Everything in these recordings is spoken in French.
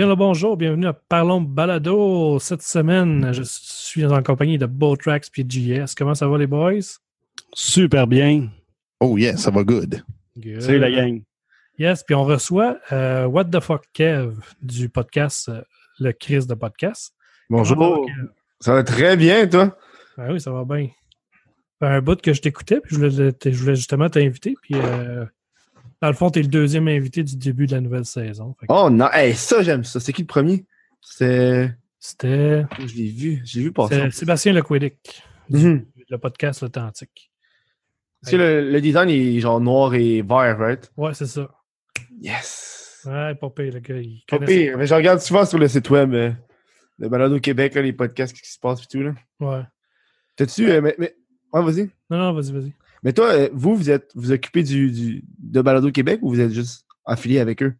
Bien le bonjour, bienvenue à Parlons Balado. Cette semaine, je suis en compagnie de Botrax et GS. Comment ça va les boys? Super bien. Oh yeah, ça va good. Good. Salut la gang. Yes, puis on reçoit euh, What the fuck Kev du podcast euh, Le Chris de podcast. Bonjour. Comment ça va, Kev? Ça va très bien, toi? Ah oui, ça va bien. Fait un bout que je t'écoutais, puis je voulais, je voulais justement t'inviter, puis euh, dans le fond, tu es le deuxième invité du début de la nouvelle saison. Que Oh non, hey, ça j'aime ça. C'est qui le premier? C'est. C'était Je l'ai vu. J'ai vu passer. c'est Sébastien Lequidic, Mhm. le podcast L'Authentique. Parce que le, le design est genre noir et vert, right? Ouais, c'est ça. Yes! Ouais, pas pire, le gars. Il Pas pire. Mais je regarde souvent sur le site web euh, de Balado Québec, là, les podcasts, qu'est-ce qui se passe et tout. Là. Ouais. T'as-tu. euh, mais, mais... Ouais, vas-y. Non, non, vas-y, vas-y. Mais toi, euh, vous, vous êtes vous occupez du, du, de Balado Québec ou vous êtes juste affilié avec eux?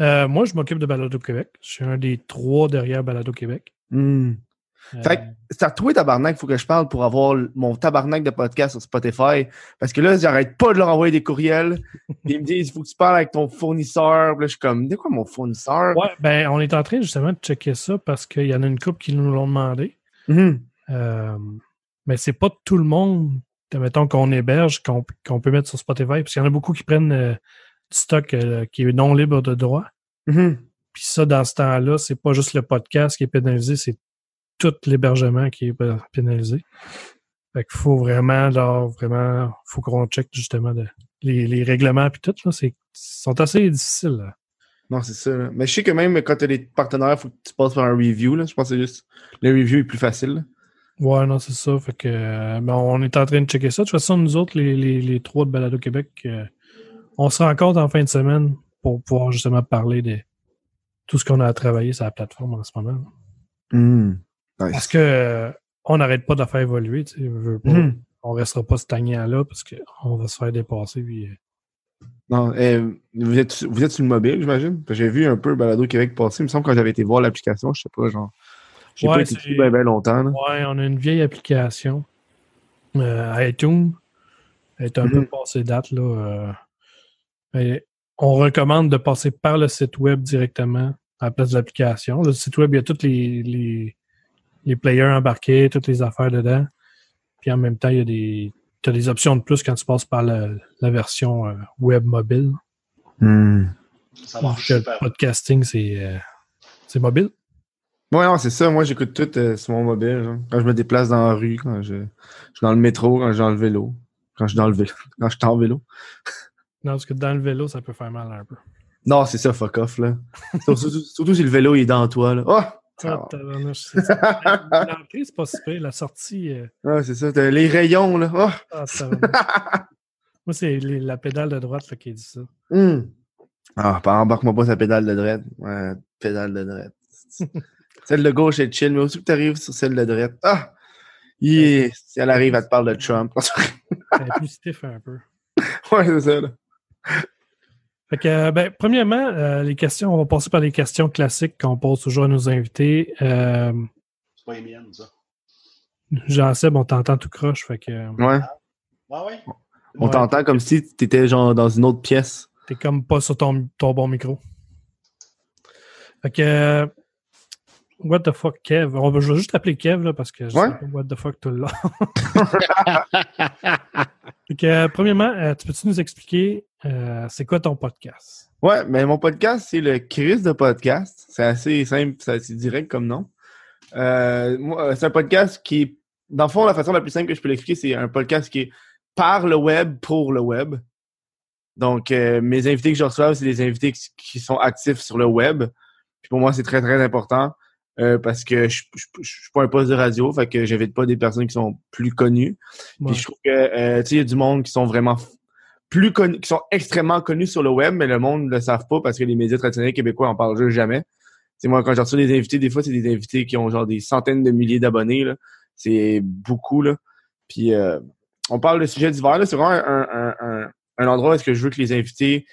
Euh, moi, je m'occupe de Balado Québec. Je suis un des trois derrière Balado Québec. Hmm. Euh, Fait que c'est à toi, tabarnak, faut que je parle pour avoir mon tabarnak de podcast sur Spotify. Parce que là, j'arrête pas de leur envoyer des courriels. Ils me disent, il faut que tu parles avec ton fournisseur. Puis là, je suis comme, de quoi mon fournisseur? Ouais, ben, on est en train justement de checker ça parce qu'il y en a une couple qui nous l'ont demandé. Mhm. Euh, mais c'est pas tout le monde, mettons, qu'on héberge, qu'on qu'on peut mettre sur Spotify, parce qu'il y en a beaucoup qui prennent euh, du stock euh, qui est non libre de droit. Mhm. Puis ça, dans ce temps-là, c'est pas juste le podcast qui est pénalisé, c'est tout l'hébergement qui est p- pénalisé. Fait qu'il faut vraiment, là, vraiment, faut qu'on check justement de- les, les règlements puis tout, là, c'est sont assez difficiles. là. Non, c'est ça. là. Mais je sais que même quand tu as des partenaires, il faut que tu passes par un review. Là. Je pense que c'est juste le review est plus facile. Ouais, non, c'est ça. Fait que euh, ben, on est en train de checker ça. De toute façon, nous autres, les, les, les trois de Balado Québec, euh, on se rencontre en fin de semaine pour pouvoir justement parler de tout ce qu'on a à travailler sur la plateforme en ce moment. Nice. Parce que euh, on n'arrête pas de la faire évoluer, veut pas. Mhm. On restera pas stagné là parce qu'on va se faire dépasser. Puis, euh, Non, euh, vous, êtes, vous êtes sur le mobile, j'imagine? J'ai vu un peu Balado Québec passer. Il me semble que quand j'avais été voir l'application, je sais pas, genre. J'ai Ouais, pas été c'est- dessus bien ben longtemps. là. Ouais, on a une vieille application. Euh, iTunes. Elle est un peu passée date, là. euh, on recommande de passer par le site web directement à la place de l'application. Le site web, il y a tous les, les, les players embarqués, toutes les affaires dedans. Puis en même temps, il y a des. Tu as des options de plus quand tu passes par le- la version euh, web mobile. Mhm. Ça Donc, le podcasting, c'est euh, c'est mobile. Ouais, non, c'est ça. Moi, j'écoute tout euh, sur mon mobile. genre. Quand je me déplace dans la rue, quand je, je suis dans le métro, quand je suis dans le vélo. Quand je suis dans le vélo. Quand je suis en vélo. Non, parce que dans le vélo, ça peut faire mal un peu. Non, c'est ça, fuck off, là. surtout, surtout si le vélo il est dans toi, là. Oh! Ah. L'entrée, c'est pas si pire. La sortie. euh, Ouais, c'est ça. Les rayons, là. Oh! ah. Moi, c'est la pédale de droite là, qui dit ça. Hum. Ah, embarque-moi pas sa pédale de droite. Ouais, pédale de droite. Celle de gauche est chill, mais aussi que t'arrives sur celle de droite. Ah! Yeah. Si elle arrive, elle te parle de Trump. Elle est plus stiff un peu. ouais, c'est ça, là. Fait que, euh, ben, premièrement, euh, les questions, on va passer par les questions classiques qu'on pose toujours à nos invités. Euh, C'est pas les miennes, ça. Jean Seb, on t'entend tout croche, fait que euh, Ouais. Ah ouais? On ouais, t'entend comme si t'étais genre dans une autre pièce. t'es comme pas sur ton, ton bon micro. Fait que euh, What the fuck, Kev? On va, je vais juste t'appeler Kev là, parce que je Ouais. sais pas What the fuck tout le long. Que, euh, premièrement, euh, tu peux-tu nous expliquer euh, c'est quoi ton podcast? Ouais, mais mon podcast, c'est le Chris de podcast. C'est assez simple, c'est assez direct comme nom. C'est un podcast qui dans le fond, la façon la plus simple que je peux l'expliquer, c'est un podcast qui est par le web pour le web. Donc, mes invités que je reçois, c'est des invités qui sont actifs sur le web. Puis pour moi, c'est très, très important euh, parce que je je- je- je suis pas un poste de radio, fait que j'invite pas des personnes qui sont plus connues. Ouais. Puis je trouve que, euh, tu sais, il y a du monde qui sont vraiment plus connus, qui sont extrêmement connus sur le web, mais le monde ne le savent pas parce que les médias traditionnels québécois en parlent juste jamais. C'est moi, quand j'ai reçu des invités, des fois, c'est des invités qui ont genre des centaines de milliers d'abonnés, là. C'est beaucoup, là. Puis, euh, on parle de sujets divers, là. C'est vraiment un, un, un, un endroit où est-ce que je veux que les invités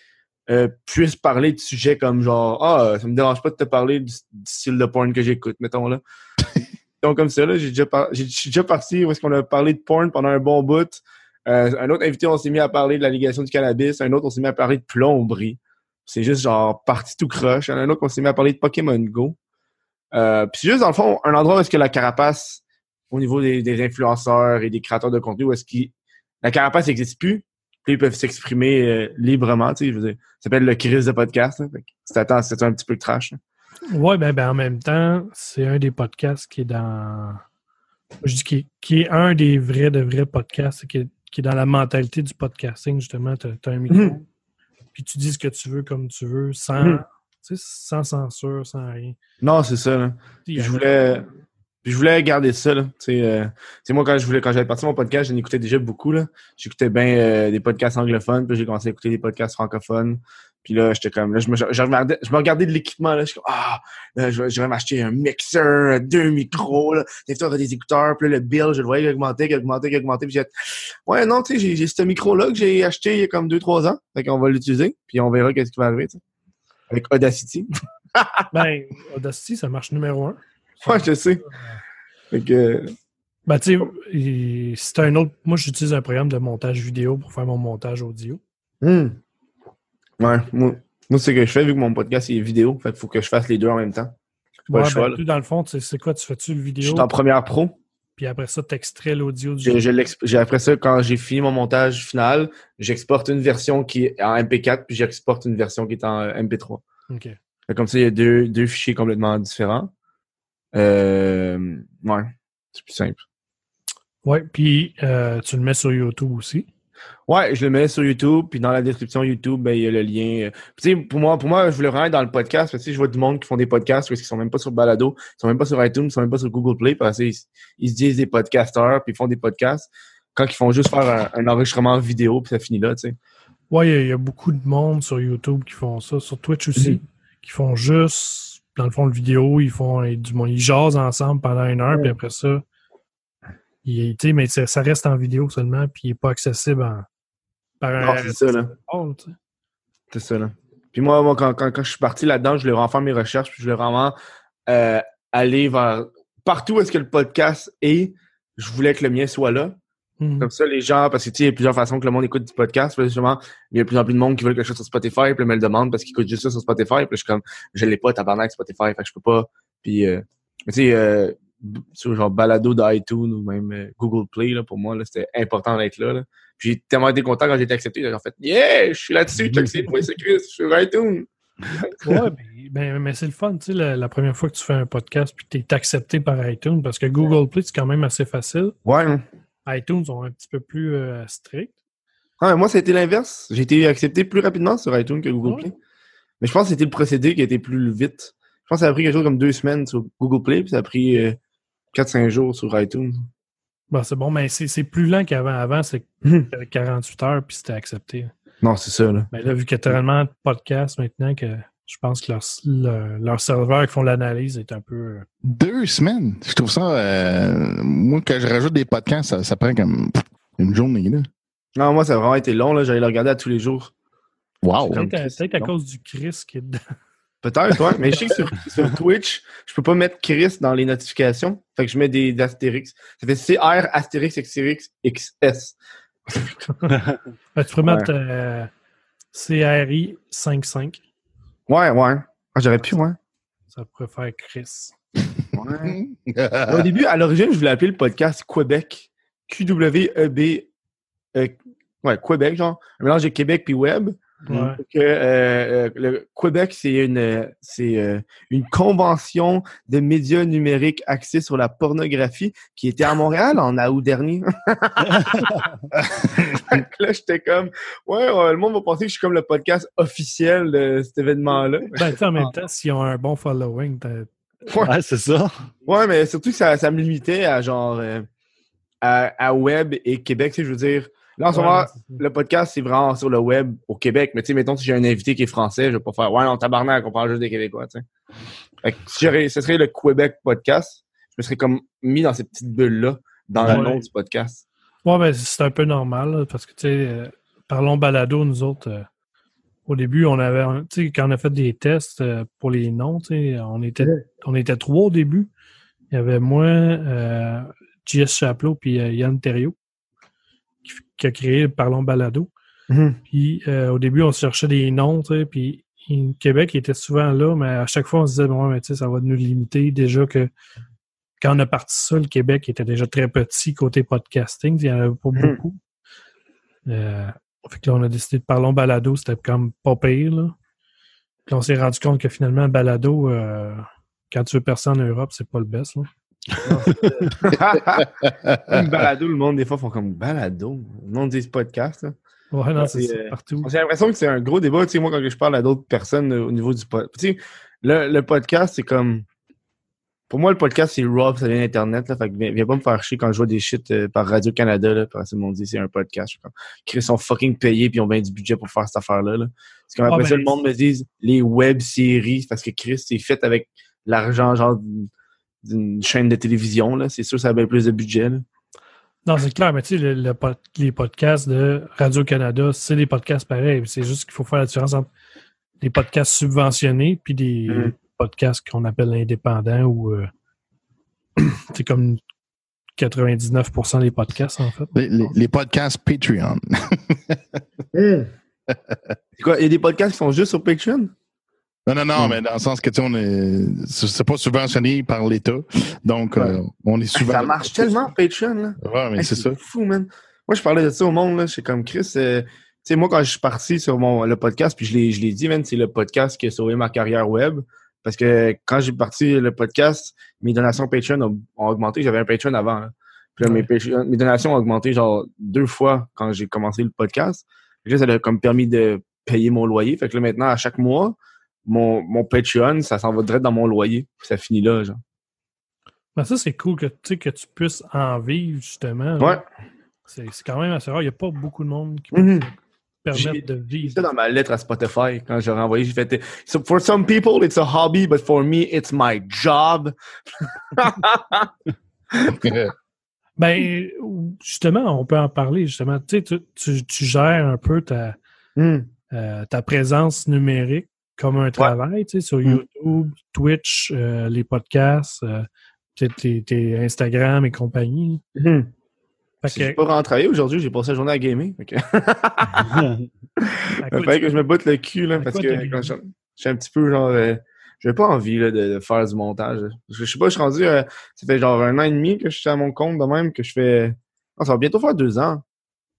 euh, puissent parler de sujets comme genre, ah, ça me dérange pas de te parler du, du style de porn que j'écoute, mettons, là. Donc, comme ça, là, j'ai déjà, par- j'ai- déjà parti où est-ce qu'on a parlé de porn pendant un bon bout. Euh, un autre invité, on s'est mis à parler de la légalisation du cannabis. Un autre, on s'est mis à parler de plomberie. C'est juste genre parti tout croche. Un autre qu'on s'est mis à parler de Pokémon Go. Euh, puis juste, dans le fond, un endroit où est-ce que la carapace, au niveau des, des influenceurs et des créateurs de contenu, où est-ce que la carapace n'existe plus, puis ils peuvent s'exprimer euh, librement, tu sais, je veux dire. Ça s'appelle le crise de podcast. Hein, c'est un petit peu de trash. Hein. Ouais, ben, ben en même temps, c'est un des podcasts qui est dans. Je dis qui, qui est un des vrais de vrais podcasts, qui est, qui est dans la mentalité du podcasting, justement. Tu as, un micro, mhm. puis tu dis ce que tu veux comme tu veux, sans, mhm. sans censure, sans rien. Non, c'est ça. Là. Je voulais. Je voulais garder ça. Là. Euh, moi, quand je voulais, quand j'avais parti mon podcast, j'en écoutais déjà beaucoup. J'écoutais bien euh, des podcasts anglophones, puis j'ai commencé à écouter des podcasts francophones. Puis là, j'étais comme, là, je me, je, regardais, je me regardais de l'équipement, là, je suis comme, ah, là, je, vais m'acheter un mixeur, deux micros, là, des des écouteurs, puis là, le bill, je le voyais augmenter, augmenter, augmenter, puis j'ai ouais, non, tu sais, j'ai ce micro-là que j'ai acheté il y a comme deux, trois ans, fait qu'on va l'utiliser, puis on verra qu'est-ce qui va arriver, tu sais, avec Audacity. ben, Audacity, ça marche numéro un. Ouais, je sais. Fait que... Ben, tu sais, c'est un autre, moi, j'utilise un programme de montage vidéo pour faire mon montage audio. Hmm. Ouais, moi, moi c'est ce que je fais vu que mon podcast est vidéo. Fait qu'il faut que je fasse les deux en même temps. Ouais, ben, dans le fond, c'est quoi? Tu fais-tu le vidéo? Je suis en première pro. Puis après ça, tu extrais l'audio du j'ai, Après ça, quand j'ai fini mon montage final, j'exporte une version qui est en MP4, puis j'exporte une version qui est en euh, MP3. OK. comme ça, il y a deux, deux fichiers complètement différents. Euh, ouais, c'est plus simple. Ouais, puis euh, tu le mets sur YouTube aussi. Ouais, je le mets sur YouTube, puis dans la description YouTube, ben, il y a le lien. Tu sais, pour moi, pour moi, je voulais vraiment être dans le podcast, parce que je vois du monde qui font des podcasts parce qu'ils sont même pas sur Balado, ils sont même pas sur iTunes, ils sont même pas sur Google Play, parce qu'ils ils se disent des podcasteurs, puis ils font des podcasts, quand ils font juste faire un, enregistrement vidéo, puis ça finit là, tu sais. Ouais, il y, a beaucoup de monde sur YouTube qui font ça, sur Twitch aussi, mhm. qui font juste, dans le fond, le vidéo, ils font du monde, ils jasent ensemble pendant une heure, puis après ça, il, mais ça reste en vidéo seulement, puis il n'est pas accessible en, par c'est ça, là. c'est ça, là. Puis moi, moi quand, quand, quand, je suis parti là-dedans, je voulais vraiment faire mes recherches, puis je voulais vraiment euh, aller vers partout où est-ce que le podcast est, je voulais que le mien soit là. Mhm. Comme ça, les gens, parce que tu sais, il y a plusieurs façons que le monde écoute du podcast. Justement, il y a de plus en plus de monde qui veut quelque chose sur Spotify, puis me le demande parce qu'ils écoutent juste ça sur Spotify. Puis je suis comme, je l'ai pas, tabarnak, Spotify, fait que je peux pas. Puis, euh, tu sais, euh, sur genre balado d'iTunes ou même euh, Google Play, là, pour moi, là, c'était important d'être là. là. J'ai tellement été content quand j'ai été accepté. J'ai fait Yeah, je suis là-dessus, check c'est je suis sur iTunes. ouais, ben, mais c'est le fun, tu sais, la, première fois que tu fais un podcast puis tu es accepté par iTunes parce que Google Play, c'est quand même assez facile. Ouais. iTunes sont un petit peu plus euh, stricts. Ouais, moi, ça a été l'inverse. J'ai été accepté plus rapidement sur iTunes que Google Play. Mais je pense que c'était le procédé qui a été plus vite. Je pense que ça a pris quelque chose comme deux semaines sur Google Play, puis ça a pris 4-5 euh, jours sur iTunes. Bon, c'est bon, mais c'est plus lent qu'avant. Avant, c'est 48 hmm. heures puis c'était accepté. Non, c'est ça. Là. Mais là, vu qu'il y a tellement de podcasts maintenant que je pense que leur, leur, serveur qui font l'analyse est un peu. Deux semaines. Je trouve ça. Euh, moi, quand je rajoute des podcasts, ça, prend comme une journée. Là. Non, moi, ça a vraiment été long. J'allais le regarder à tous les jours. Wow. Peut-être à, cause du Chris qui est dedans. Peut-être, ouais. Mais je sais que sur, Twitch, je peux pas mettre Chris dans les notifications. Fait que je mets des, astérix. Ça fait CR astérix xx XS. Ben, tu peux mettre euh, CRI 55. Ouais, ouais. Ah, j'aurais pu, ouais. Ça pourrait faire Chris. Ouais. Au début, à l'origine, je voulais appeler le podcast Québec. QWEB. Euh, ouais, Québec, genre. Un mélange de Québec puis Web. Euh, euh, le Québec, c'est une, c'est euh, une convention de médias numériques axée sur la pornographie qui était à Montréal en août dernier. là, j'étais comme, ouais, le monde va penser que je suis comme le podcast officiel de cet événement-là. Ben, en même temps, s'ils ont un bon following, Ouais, c'est ça. Ouais, mais surtout que ça, ça me limitait à genre à, à, Web et Québec, je veux dire Là, en ce moment, le podcast, c'est vraiment sur le web au Québec. Mais tu sais, mettons, si j'ai un invité qui est français, je vais pas faire Ouais, non, tabarnak, on parle juste des Québécois, tu sais. si ce serait le Québec podcast, je me serais comme mis dans cette petite bulle-là, dans le nom du podcast. Ouais, ben, c'est un peu normal, parce que, tu sais, euh, parlons balado, nous autres. Euh, au début, on avait, tu sais, quand on a fait des tests euh, pour les noms, tu sais, on était, on était trois au début. Il y avait moi, JS Chaplot, puis Yann Thériault qui a créé Parlons Balado. Mhm. Puis euh, au début, on cherchait des noms, tu sais, puis Québec était souvent là, mais à chaque fois, on se disait, bon, mais tu sais, ça va nous limiter. Déjà que quand on a parti ça, le Québec était déjà très petit côté podcasting. Il n'y en avait pas Hmm. beaucoup. Euh, fait que là, on a décidé de parler en balado. C'était comme pas pire, là. Puis on s'est rendu compte que finalement, balado, euh, quand tu veux percer en Europe, c'est pas le best, là. Une balado, le monde, des fois, font comme balado. Le monde dit podcast. là. Ouais, non, c'est euh, partout. J'ai l'impression que c'est un gros débat. Tu sais, moi, quand je parle à d'autres personnes euh, au niveau du podcast, tu sais, le, le podcast, c'est comme. Pour moi, le podcast, c'est raw, ça vient d'Internet. Là, fait que viens, viens pas me faire chier quand je vois des shit euh, par Radio-Canada. Là, parce que le monde dit c'est un podcast. Ils sont fucking payés, puis ils ont bien du budget pour faire cette affaire-là. Là. C'est comme Ah, après ça, ben, le monde me dit les web-séries, parce que Chris, c'est fait avec l'argent, genre, d'une- chaîne de télévision. Là. C'est sûr, ça a bien plus de budget. Là. Non, c'est clair, mais tu sais, le- le pod- les podcasts de Radio-Canada, c'est des podcasts pareils. C'est juste qu'il faut faire la différence entre des podcasts subventionnés puis des Mhm. podcasts qu'on appelle indépendants ou euh, c'est comme 99% des podcasts, en fait. Les, les- les podcasts Patreon. C'est quoi, il y a des podcasts qui sont juste sur Patreon? Non, non, non, Hmm. mais dans le sens que, tu sais, on est, c'est pas subventionné par l'État. Donc, euh, on est souvent. Ça marche tellement, Patreon, là. Ouais, mais Hey, c'est ça. fou, man. Moi, je parlais de ça au monde, là. Je suis comme Chris. euh, tu sais, moi, quand je suis parti sur mon, le podcast, puis je l'ai, je l'ai dit, man, c'est le podcast qui a sauvé ma carrière web. Parce que quand j'ai parti le podcast, mes donations Patreon ont, ont augmenté. J'avais un Patreon avant. là. Puis là, mes, Patreon- mes donations ont augmenté genre deux fois quand j'ai commencé le podcast. Là, ça a comme permis de payer mon loyer. Fait que là, maintenant, à chaque mois, mon, mon Patreon, ça s'en va direct dans mon loyer. Puis ça finit là, genre. Mais ça, c'est cool que, tu sais, que tu puisses en vivre, justement. Ouais. C'est c'est quand même assez rare. Il n'y a pas beaucoup de monde qui peut Mhm. se J'ai- permettre de vivre. dans ma lettre à Spotify quand j'ai renvoyé. J'ai fait so For some people, it's a hobby, but for me, it's my job. Ben, justement, on peut en parler, justement. Tu sais, tu, tu, gères un peu ta, Hmm. euh, ta présence numérique comme un travail, tu sais, sur Mm. YouTube, Twitch, euh, les podcasts, euh, peut-être tes, tes Instagram et compagnie. Fait Si Je suis que, pas rentré aujourd'hui, j'ai passé la journée à gamer. Fait que- à Il fallait que je me botte le cul, là, parce que quand je je suis un petit peu genre. euh, j'ai pas envie là, de, de faire du montage. Je, je sais pas, je suis rendu. euh, ça fait genre un an et demi que je suis à mon compte de même, que je fais. Non, ça va bientôt faire deux ans.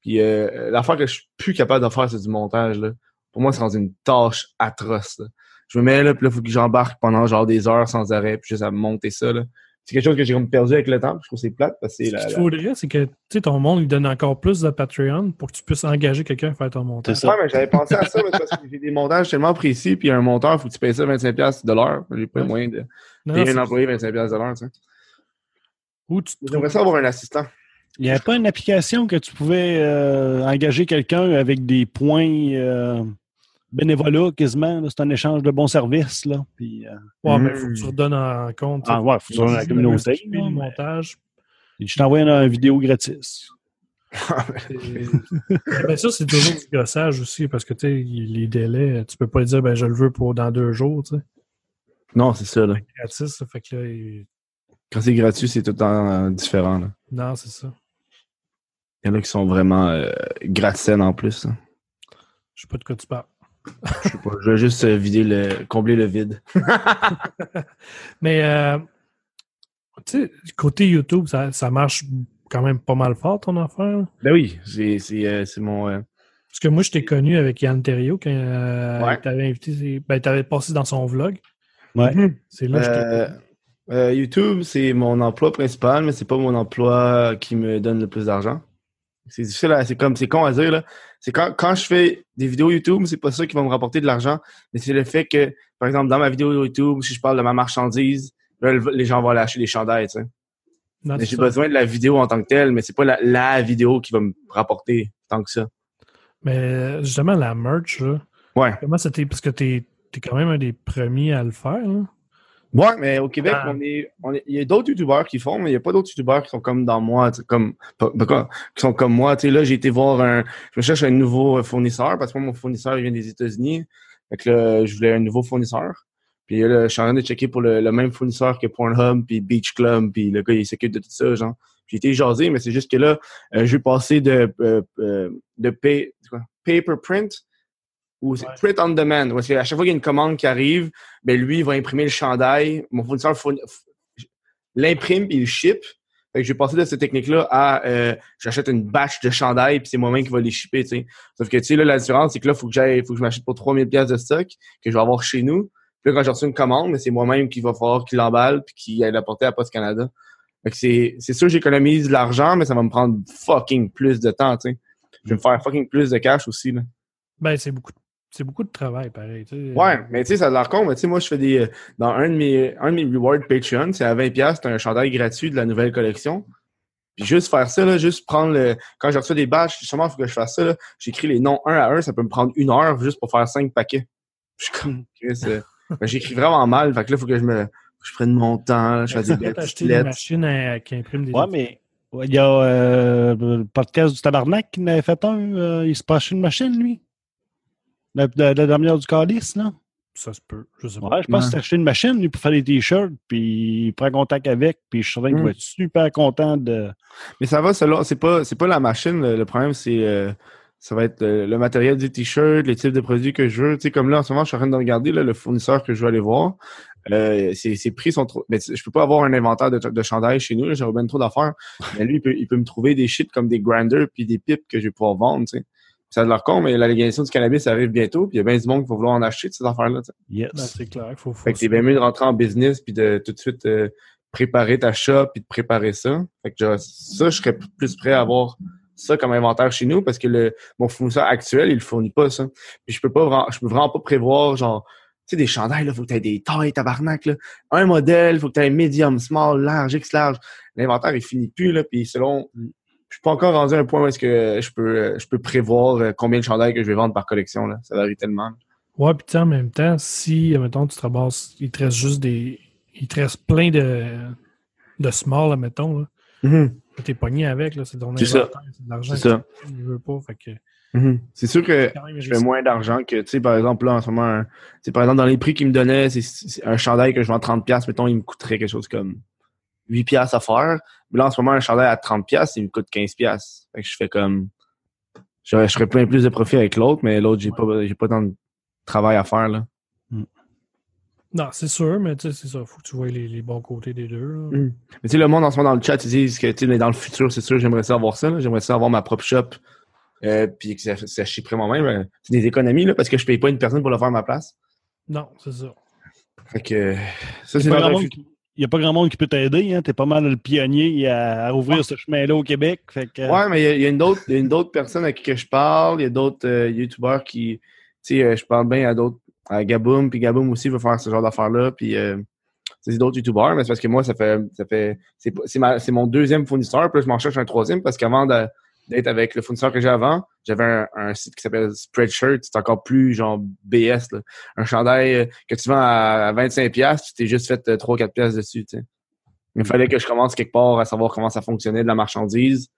Puis euh, l'affaire que je suis plus capable de faire, c'est du montage. Là. Pour moi, c'est rendu une tâche atroce. là. Je me mets là, puis là, il faut que j'embarque pendant genre des heures sans arrêt, puis juste à monter ça. là. C'est quelque chose que j'ai comme perdu avec le temps, puis je trouve que c'est plate parce que c'est Ce la, qu'il la- faudrait, c'est que tu sais, ton monde il donne encore plus de Patreon pour que tu puisses engager quelqu'un à faire ton montage. C'est Ouais, mais j'avais pensé à ça, mais parce que j'ai des montages tellement précis, puis un monteur, faut que tu payes ça 25$ de l'heure. J'ai pas Ouais. les moyens de Non, payer un employé 25$ de l'heure, tu sais. Ou tu te J'aimerais ça avoir un assistant. Il n'y avait pas une application que tu pouvais euh, engager quelqu'un avec des points euh, bénévolat quasiment. C'est un échange de bons services. Là. Puis, euh, Ouais, mais Mm. faut que tu redonnes en compte. ah ouais, faut que tu sois dans la communauté. Le là, mais- montage. Je t'envoie une, une vidéo gratis. ben ça, c'est toujours du gossage aussi, parce que tu sais, les délais, tu peux pas dire ben je le veux pour dans deux jours, tu sais. non, c'est ça, là. Gratis, ça fait que là, il- Quand c'est gratuit, c'est tout le temps euh, différent, là. non, c'est ça. Il y en a qui sont vraiment euh, gratte-scène en plus. là. Je sais pas de quoi tu parles. Je sais pas, je vais juste euh, vider le, combler le vide. Mais euh, tu sais, côté YouTube, ça, ça marche quand même pas mal fort ton affaire. Ben oui, c'est euh, mon... euh, Parce que moi, je t'ai connu avec Yann Terrio quand Ouais. il t'avait invité, ben t'avais passé dans son vlog. Ouais. C'est là que je t'ai Euh, YouTube, c'est mon emploi principal, mais c'est pas mon emploi qui me donne le plus d'argent. C'est difficile, c'est comme, c'est con à dire, là. C'est quand, quand je fais des vidéos YouTube, c'est pas ça qui va me rapporter de l'argent, mais c'est le fait que, par exemple, dans ma vidéo YouTube, si je parle de ma marchandise, là, le- les gens vont aller acheter des chandails, tu sais. J'ai besoin de la vidéo en tant que telle, mais c'est pas la, la vidéo qui va me rapporter tant que ça. Mais justement, la merch, là, Ouais. comment c'était? Parce que t'es es quand même un des premiers à le faire. Là. Ouais, mais au Québec, Ah. on est, on est- il y a d'autres youtubeurs qui font, mais il n'y a pas d'autres youtubeurs qui sont comme dans moi, comme, qui sont comme moi. Tu sais, là, j'ai été voir un, je me cherche un nouveau fournisseur parce que moi, mon fournisseur, il vient des États-Unis. Fait que là, je voulais un nouveau fournisseur. Puis là, je suis en train de checker pour le, le même fournisseur que Pornhub, puis Beach Club, puis le gars, il s'occupe de tout ça, genre. J'ai été jasé, mais c'est juste que là, euh, je vais passer de, euh, euh, de pay, quoi, paper print ou c'est Ouais. print on demand. Parce qu'à chaque fois qu'il y a une commande qui arrive, ben lui, il va imprimer le chandail. Mon fournisseur l'imprime puis il le ship. Fait que je vais passer de cette technique-là à euh, j'achète une batch de chandail puis c'est moi-même qui va les shipper, tu sais. Sauf que tu sais là la différence c'est que là faut que j'aille faut que je m'achète pour 3000 pièces de stock que je vais avoir chez nous. Puis là quand j'ai reçu une commande, mais c'est moi-même qui va falloir qu'il l'emballe puis qu'il aille l'apporter à Post Canada. Fait que c'est c'est sûr j'économise de l'argent mais ça va me prendre fucking plus de temps, tu sais. Je vais me faire fucking plus de cash aussi là. Ben, c'est beaucoup, de- c'est beaucoup de travail, pareil. Ouais, mais tu sais, ça a l'air con, mais tu sais, moi, je fais des. euh, Dans un de mes, un de mes rewards Patreon, c'est à 20$, c'est un chandail gratuit de la nouvelle collection. Puis juste faire ça, là, juste prendre le. Quand je reçois des badges, justement, il faut que je fasse ça, là. J'écris les noms un à un, ça peut me prendre une heure juste pour faire cinq paquets. Je suis comme, Chris, euh, ben, j'écris vraiment mal, fait que là, il faut que je me. je prenne mon temps, là, je fasse des belles une machine à- qui imprime des. Ouais, mais il y a euh, le podcast du Tabarnak qui en avait fait un. euh, il se passe une machine, lui. La, la, la dernière du calice, là? Ça se peut. Je sais pas. Ouais, je pense c'est acheté une machine, lui, pour faire des t-shirts, puis il prend contact avec, puis je suis certain qu'il Mm. va être super content de. Mais ça va, selon. C'est pas, c'est pas la machine. Le, le problème, c'est. euh, ça va être euh, le matériel du t-shirt, les types de produits que je veux. Tu sais, comme là, en ce moment, je suis en train de regarder là, le fournisseur que je veux aller voir. Euh, ses, ses prix sont trop. Mais sais, je peux pas avoir un inventaire de, de chandail chez nous. J'aurais bien trop d'affaires. Mais lui, il peut, il peut me trouver des shit comme des grinders puis des pipes que je vais pouvoir vendre. Tu sais. Ça a de leur con, mais la légalisation du cannabis arrive bientôt. Puis il y a bien du monde qui va vouloir en acheter de ces affaires-là. Yes. Ben, c'est clair. Faut, faut Fait que c'est bien mieux de rentrer en business puis de tout de suite euh, préparer ta shop puis de préparer ça. Fait que genre, ça, je serais plus prêt à avoir ça comme inventaire chez nous parce que le mon fournisseur actuel, il le fournit pas ça. Puis je peux pas vraiment, je peux vraiment pas prévoir genre tu sais des chandails là, faut que tu aies des tailles tabarnak là. Un modèle, faut que tu aies medium, small, large, X large. L'inventaire il finit plus là puis selon je suis pas encore rendu à un point où est-ce que je peux euh, je peux prévoir euh, combien de chandails que je vais vendre par collection là, ça varie tellement. Ouais, puis tu sais, en même temps, si, mettons, tu te ramasses, il te reste juste des. Il te reste plein de, de small, mettons, là. que T'es pogné avec, là. C'est ton C'est ça. inventaire, c'est de l'argent. C'est ça. Tu veux pas. Fait que. Mhm. C'est sûr que je fais moins d'argent que, tu sais, par exemple, là, en ce moment, tu par exemple, dans les prix qu'ils me donnaient, c'est- un chandail que je vends 30 pièces mettons, il me coûterait quelque chose comme 8 pièces à faire. Là, en ce moment, un chandail à 30 pièces il me coûte 15 pièces Fait que je fais comme, je, je ferais plein plus de profit avec l'autre, mais l'autre, j'ai pas, j'ai pas tant de travail à faire, là. Non, c'est sûr, mais tu sais, c'est ça. Faut que tu vois les, les bons côtés des deux. Mm. Mais tu sais, le monde en ce moment dans le chat, ils disent que, tu dans le futur, c'est sûr, j'aimerais ça avoir ça, là. J'aimerais ça avoir ma propre shop, euh, puis que ça, ça chipperait moi-même. Euh, C'est des économies, là, parce que je paye pas une personne pour le faire à ma place. Non, c'est ça. Fait que, ça, c'est pas le monde qui- y a pas grand monde qui peut t'aider. Hein? Tu es pas mal le pionnier à, à ouvrir ce chemin-là au Québec. Fait que, Ouais, mais il y a- il y, a une autre, il y a une d'autres personnes à qui que je parle. Il y a d'autres euh, youtubeurs qui, tu sais, euh, je parle bien à d'autres, à Gaboum, puis Gaboum aussi veut faire ce genre d'affaires-là, puis euh, c'est d'autres youtubeurs, mais c'est parce que moi, ça fait, ça fait, c'est mon deuxième fournisseur, puis je m'en cherche un troisième parce qu'avant d'être avec le fournisseur que j'ai avant, j'avais un, un site qui s'appelle Spreadshirt, c'est encore plus genre BS, là. Un chandail euh, que tu vends à, 25 pièces, tu t'es juste fait euh, 3-4 pièces dessus. Il fallait que je commence quelque part à savoir comment ça fonctionnait de la marchandise.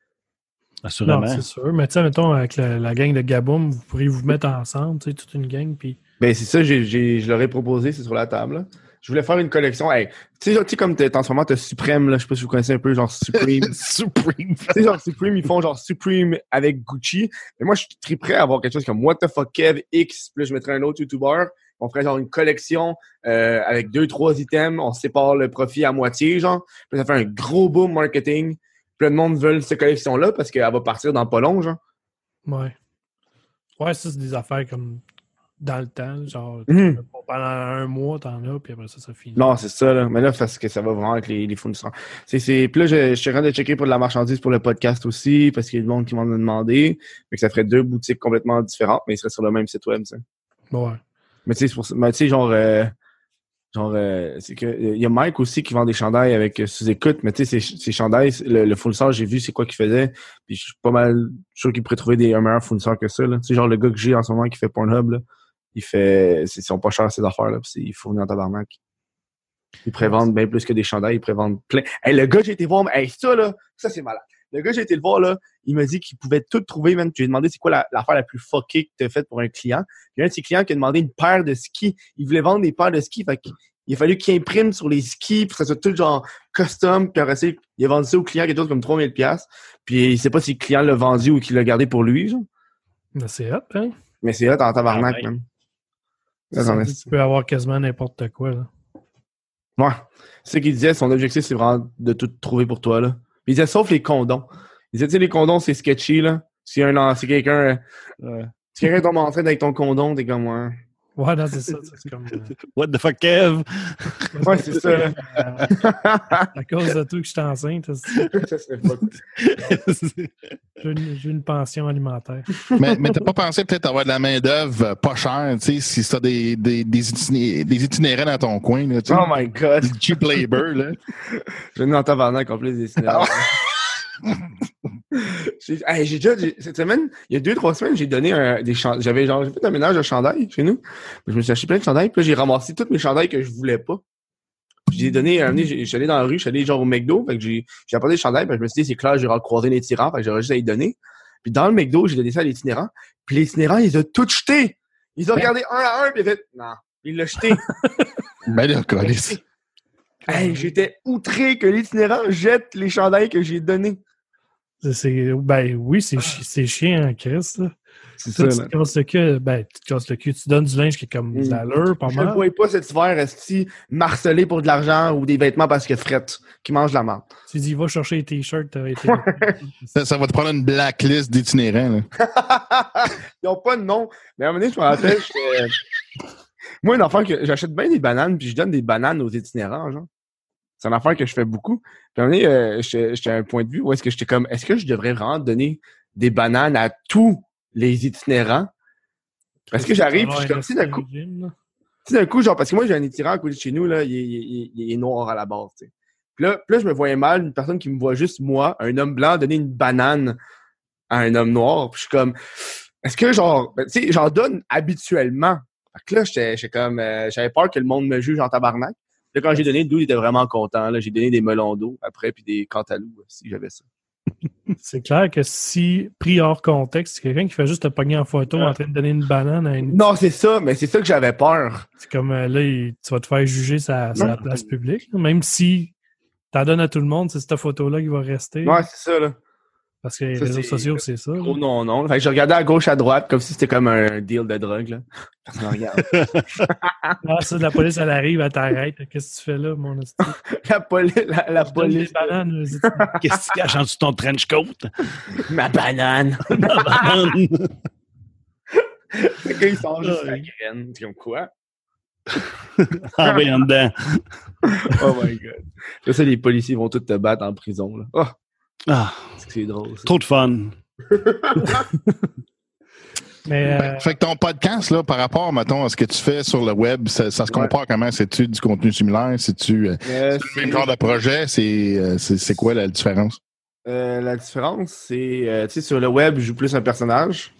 Non, assurément. c'est sûr. Mais tu sais, mettons, avec la, la gang de Gaboum, vous pourriez vous mettre ensemble, tu sais, toute une gang, puis. Ben, c'est ça, j'ai, j'ai, je leur ai proposé, c'est sur la table. là. Je voulais faire une collection. Hey, tu sais, tu sais, comme t'es- en ce moment, t'as Supreme, là, je sais pas si vous connaissez un peu, genre Supreme. Supreme. tu sais, genre Supreme, ils font genre Supreme avec Gucci. Mais moi, je suis très prêt à avoir quelque chose comme What the fuck Kev X, puis là, je mettrais un autre YouTuber. On ferait genre une collection euh, avec deux, trois items. On sépare le profit à moitié, genre. Puis ça fait un gros boom marketing. Plein de monde veulent cette collection-là parce qu'elle va partir dans pas long, genre. Ouais. Ouais, ça, c'est des affaires comme dans le temps, genre, Mhm. pendant un mois, t'en as, puis après ça, ça finit. Non, c'est ça, là. Mais là, parce que ça va vraiment avec les, les fournisseurs. C'est, c'est... Puis là, je, je suis en train de checker pour de la marchandise pour le podcast aussi, parce qu'il y a du monde qui m'en a demandé. Fait que ça ferait deux boutiques complètement différentes, mais ils seraient sur le même site web, ça. Ouais. Mais tu sais, c'est pour. Mais tu sais, genre, euh, genre, euh, c'est que, il y a Mike aussi qui vend des chandails avec euh, sous-écoute, mais tu sais, ces, ces chandails, le, le fournisseur, j'ai vu c'est quoi qu'il faisait, puis je suis pas mal sûr qu'il pourrait trouver des, un meilleur fournisseur que ça, là. Tu sais, genre, le gars que j'ai en ce moment qui fait Pornhub, là, il fait, c'est- ils sont pas chers ces affaires-là, il fournit en tabarnak. Ils prévendent bien plus que des chandails, ils prévendent plein. Hey, le gars, j'ai été voir, hey, ça, là, ça, c'est malade. Le gars, j'ai été le voir, là, il m'a dit qu'il pouvait tout trouver, même. Je lui ai demandé c'est quoi la- l'affaire la, plus fuckée que tu as faite pour un client. Il y a un de ses clients qui a demandé une paire de skis. Il voulait vendre des paires de skis, fait il a fallu qu'il imprime sur les skis, puis que ça soit tout genre custom, puis après il a vendu ça au client quelque chose comme 3000 pièces Puis il sait pas si le client l'a vendu ou qu'il l'a gardé pour lui, genre. Mais c'est hot, hein? Mais c'est hot en tabarnak, Ah ouais. même. Ça tu peux avoir quasiment n'importe quoi, là. Ouais. C'est ce qu'il disait, son objectif, c'est vraiment de tout trouver pour toi, là. Il disait, sauf les condoms. Il disait, tu sais, les condoms, c'est sketchy, là. Si un, si quelqu'un, euh, si quelqu'un tombe enceinte avec ton condom, t'es comme, ouais. Ouais, non, c'est ça. C'est comme. euh, What the fuck, Kev? Ouais, c'est ça, euh, à cause de tout que je suis enceinte, j'ai une, j'ai une pension alimentaire. mais mais t'as pas pensé peut-être avoir de la main-d'œuvre pas chère, tu sais, si t'as des, des, des, itiné- des itinérants dans ton coin, là, tu sais. Oh my god. Du cheap labor, là. Je venais en tabarnak en plus des cinémas. J'ai hey, déjà, cette semaine, il y a deux, trois semaines, j'ai donné un, des chandails. J'avais genre, j'ai fait un ménage de chandails chez nous. Je me suis acheté plein de chandails, puis j'ai ramassé tous mes chandails que je voulais pas. Puis J'ai donné, un allé dans la rue, allé genre au McDo, fait que j'ai, j'ai apporté des chandails, puis je me suis dit, c'est clair, j'ai croisé les tirants, fait que j'aurais juste à y donner. Puis dans le McDo, j'ai donné ça à l'itinérant, puis l'itinérant, ils ont tout jeté. Ils ont regardé un à un, puis ils ont fait, non, il l'a jeté. Ben là, câlisse. hey, j'étais outré que l'itinérant jette les chandails que j'ai donnés. C'est- ben oui, c'est chi- c'est chiant en crise, là. C'est Toi, tu te casses le cul, ben, tu te casses le cul, tu donnes du linge qui est comme de Mm. l'allure, pas Je ne mal. pas cet hiver rester marcelé pour de l'argent ou des vêtements parce que fret, qui mange la merde. Tu dis, va chercher les t-shirts, t'as été. Ça, ça va te prendre une blacklist d'itinérants, là. Ils n'ont pas de nom. Mais à un moment donné, je me rappelle, moi, une affaire que j'achète bien des bananes, puis je donne des bananes aux itinérants, genre. C'est une affaire que je fais beaucoup. Puis à un moment donné, euh, j'étais à un point de vue où est-ce que j'étais comme, est-ce que je devrais vraiment donner des bananes à tous les itinérants? Parce que j'arrive, puis je suis comme, si d'un coup, Tu d'un coup, genre, parce que moi, j'ai un itinérant à côté de chez nous, là, il est, il est- il est noir à la base, tu sais. Puis là, puis là, je me voyais mal, une personne qui me voit juste moi, un homme blanc, donner une banane à un homme noir. Puis je suis comme, est-ce que, genre, ben, tu sais, j'en donne habituellement. Fait que là, j'étais j'étais comme, euh, j'avais peur que le monde me juge en tabarnak. Là, quand j'ai donné d'où, il était vraiment content. Là, j'ai donné des melons d'eau après, puis des cantaloups, si j'avais ça. C'est clair que si, pris hors contexte, c'est quelqu'un qui fait juste te pogner en photo en train de donner une banane à une. Non, c'est ça, mais c'est ça que j'avais peur. C'est comme euh, là, il- tu vas te faire juger sa, place publique. là. Même si t'en donnes à tout le monde, c'est cette photo-là qui va rester. Ouais, c'est ça, là. Parce que les réseaux sociaux, c'est ça. Oh non, non. Fait que je regardais à gauche, à droite, comme si c'était comme un deal de drogue, là. Personne regarde. Ah, ça, la police, elle arrive, elle t'arrête. Qu'est-ce que tu fais là, mon esti? la, poli la, police. Qu'est-ce que tu caches en dessous de ton trench coat? Ma banane. Le gars, il sort juste la graine. C'est comme quoi? En bas, en dedans. Oh my god. Là, ça, les policiers vont tous te battre en prison, là. Oh, Ah, c'est que c'est drôle, ça. trop de fun. Mais euh, Fait que ton podcast, là, par rapport, mettons, à ce que tu fais sur le web, ça, ça se Ouais. compare comment? C'est-tu du contenu similaire? C'est-tu euh, le même genre de projet? C'est euh, quoi la différence? Euh, la différence, c'est, euh, tu sais, sur le web, je joue plus un personnage.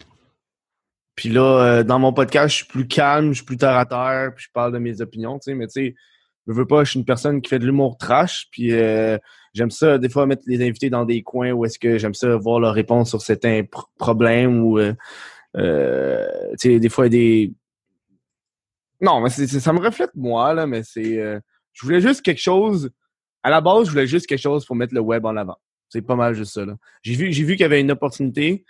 Puis là, euh, dans mon podcast, je suis plus calme, je suis plus terre à terre, puis je parle de mes opinions, tu sais. Mais tu sais, je veux pas, je suis une personne qui fait de l'humour trash, puis euh, j'aime ça, des fois, mettre les invités dans des coins où est-ce que j'aime ça voir leur réponse sur certains pr- problèmes ou, euh, euh, tu sais, des fois, des... Non, mais ça me reflète moi, là, mais c'est... euh, je voulais juste quelque chose... À la base, je voulais juste quelque chose pour mettre le web en avant. C'est pas mal juste ça. là. J'ai vu, j'ai vu qu'il y avait une opportunité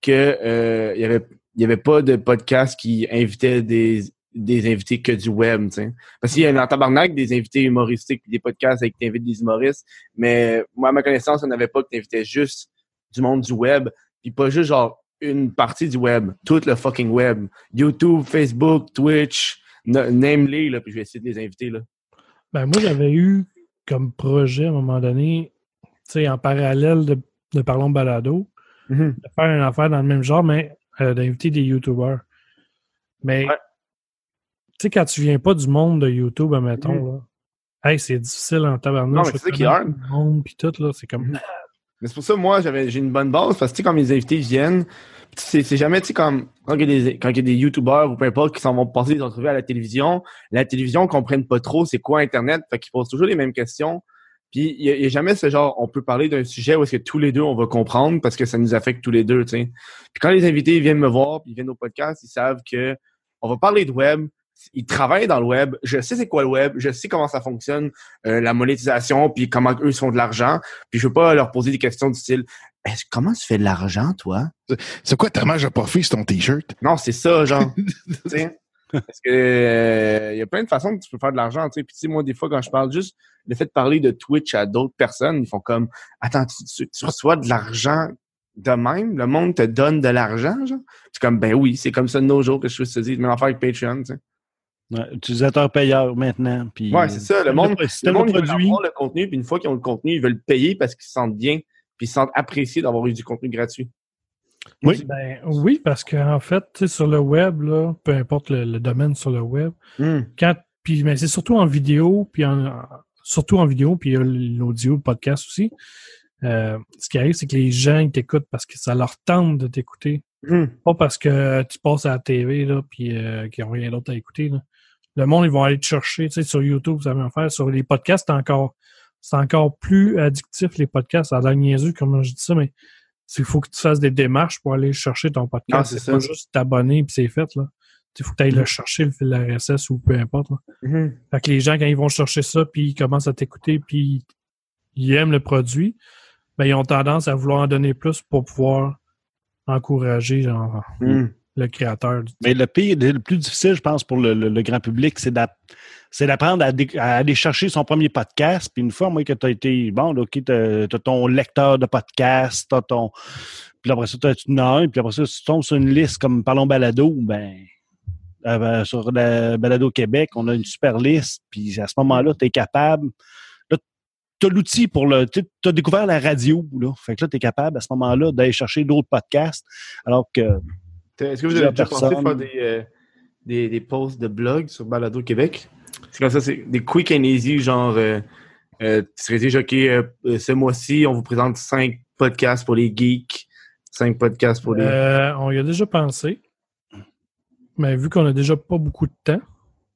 que euh, il y avait, il y avait pas de podcast qui invitait des, des invités que du web, tu sais. Parce qu'il y a en tabarnak des invités humoristiques puis des podcasts avec qui invitent des humoristes, mais moi à ma connaissance, on n'avait pas que t'invitais juste du monde du web, puis pas juste genre une partie du web, tout le fucking web, YouTube, Facebook, Twitch, na- name-les là, puis je vais essayer de les inviter là. ben, moi, j'avais eu comme projet à un moment donné, tu sais, en parallèle de, de Parlons Balado, de faire une affaire dans le même genre, mais euh, d'inviter des YouTubers. Mais, Ouais. Tu sais, quand tu viens pas du monde de YouTube, admettons, Mhm. là, hey, c'est difficile en tabarnouche. Non, mais c'est ça qui monde, puis tout, là, c'est comme... Mais c'est pour ça, moi, j'ai une bonne base, parce que, tu sais, quand mes invités viennent, c'est, jamais, tu sais, comme, quand il y a des, quand il y a des YouTubeurs ou peu importe qui s'en vont passer des entrevues à la télévision, la télévision comprenne pas trop c'est quoi Internet, fait qu'ils posent toujours les mêmes questions. Puis, il y, a- il y a jamais ce genre, on peut parler d'un sujet où est-ce que tous les deux, on va comprendre parce que ça nous affecte tous les deux, tu sais. Puis quand les invités viennent me voir, puis ils viennent au podcast, ils savent que on va parler de web, ils travaillent dans le web, je sais c'est quoi le web, je sais comment ça fonctionne, euh, la monétisation, puis comment eux font de l'argent, puis je veux pas leur poser des questions du style Est-ce- comment tu fais de l'argent, toi? C'est quoi ta marge de profit sur ton t-shirt? Non, c'est ça, genre. Parce que euh, il y a plein de façons que tu peux faire de l'argent. tu sais. Puis tu sais, moi, des fois, quand je parle juste le fait de parler de Twitch à d'autres personnes, ils font comme Attends, tu, tu- tu reçois de l'argent de même? Le monde te donne de l'argent, genre? C'est comme ben oui, c'est comme ça de nos jours que je te dis. Même affaire avec Patreon, tu sais. Ouais, utilisateur payeur maintenant. Puis, Ouais, c'est ça. Le monde, le monde le ils veulent produit. avoir le contenu, puis une fois qu'ils ont le contenu, ils veulent payer parce qu'ils se sentent bien, puis ils se sentent appréciés d'avoir eu du contenu gratuit. Oui. Ben, oui, parce qu'en fait, tu sais, sur le web, là, peu importe le, le domaine sur le web, Hum. quand, puis, mais c'est surtout en vidéo, puis en, surtout en vidéo, puis il y a l'audio, le podcast aussi. Euh, ce qui arrive, c'est que les gens ils t'écoutent parce que ça leur tente de t'écouter. Hum. Pas parce que tu passes à la TV, là, puis euh, qu'ils n'ont rien d'autre à écouter. Là. Le monde, ils vont aller te chercher. Tu sais, sur YouTube, ça va faire. Sur les podcasts, c'est encore, c'est encore plus addictif, les podcasts. Ça a l'air niaiseux, comme je dis ça, mais il faut que tu fasses des démarches pour aller chercher ton Ah, podcast. c'est c'est ça. pas juste t'abonner puis c'est fait. là. Il faut que tu ailles Mm. le chercher, le fil RSS ou peu importe. Là. Hum. Fait que les gens, quand ils vont chercher ça, puis ils commencent à t'écouter, puis ils aiment le produit, ben, ils ont tendance à vouloir en donner plus pour pouvoir encourager genre, Hum. Le créateur. du- Mais le pire, le plus difficile, je pense, pour le, le- le grand public, c'est d'app- c'est d'apprendre à, aller chercher son premier podcast. Puis une fois, moi, que tu as été, bon, là, OK, tu as, ton lecteur de podcast, tu ton. Puis après ça, tu en as un, puis après ça, tu tombes sur une liste comme Parlons Balado, ben, euh, ben, sur la Balado Québec, on a une super liste, puis à ce moment-là, tu es capable. Tu as l'outil pour le. Tu as découvert la radio, là. Fait que là, tu es capable à ce moment-là d'aller chercher d'autres podcasts. Alors que Est-ce que vous avez déjà pensé faire des, euh, des, des posts de blog sur Balado Québec? C'est comme ça, c'est des quick and easy, genre, euh, euh, tu serais dit, OK, ce mois-ci, on vous présente cinq podcasts pour les geeks, cinq podcasts pour les... Euh, on y a déjà pensé, mais vu qu'on a déjà pas beaucoup de temps,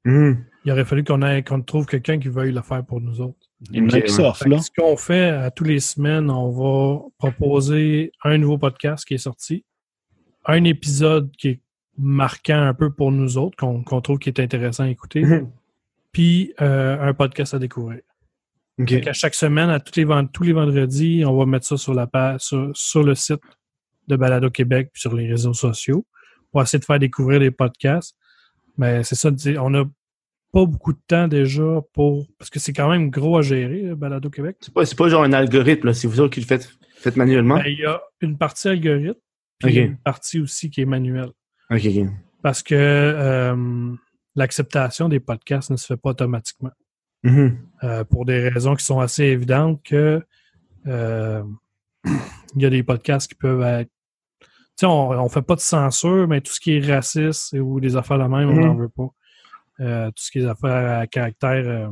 Hum. il aurait fallu qu'on ait- qu'on trouve quelqu'un qui veuille le faire pour nous autres. il y a Ok, Microsoft, Fait que là. ce qu'on fait à tous les semaines, on va proposer un nouveau podcast qui est sorti, un épisode qui est marquant un peu pour nous autres, qu'on trouve qui est intéressant à écouter, Mhm. puis euh, un podcast à découvrir. OK. Fait qu'à chaque semaine, à tous les, tous les vendredis, on va mettre ça sur la page, sur, sur le site de Balado Québec puis sur les réseaux sociaux pour essayer de faire découvrir les podcasts. Mais c'est ça, on n'a pas beaucoup de temps déjà pour. Parce que c'est quand même gros à gérer, le Balado Québec. C'est pas, c'est pas genre un algorithme, c'est vous autres qui le faites, faites manuellement? Ben, Il y a une partie algorithme, puis une partie aussi qui est manuelle. Parce que euh, l'acceptation des podcasts ne se fait pas automatiquement. Mhm. Euh, pour des raisons qui sont assez évidentes que euh, il y a des podcasts qui peuvent être. Tu sais, on, on fait pas de censure, mais tout ce qui est raciste ou des affaires de même, on n'en veut pas. Euh, tout ce qui est affaires à caractère. euh,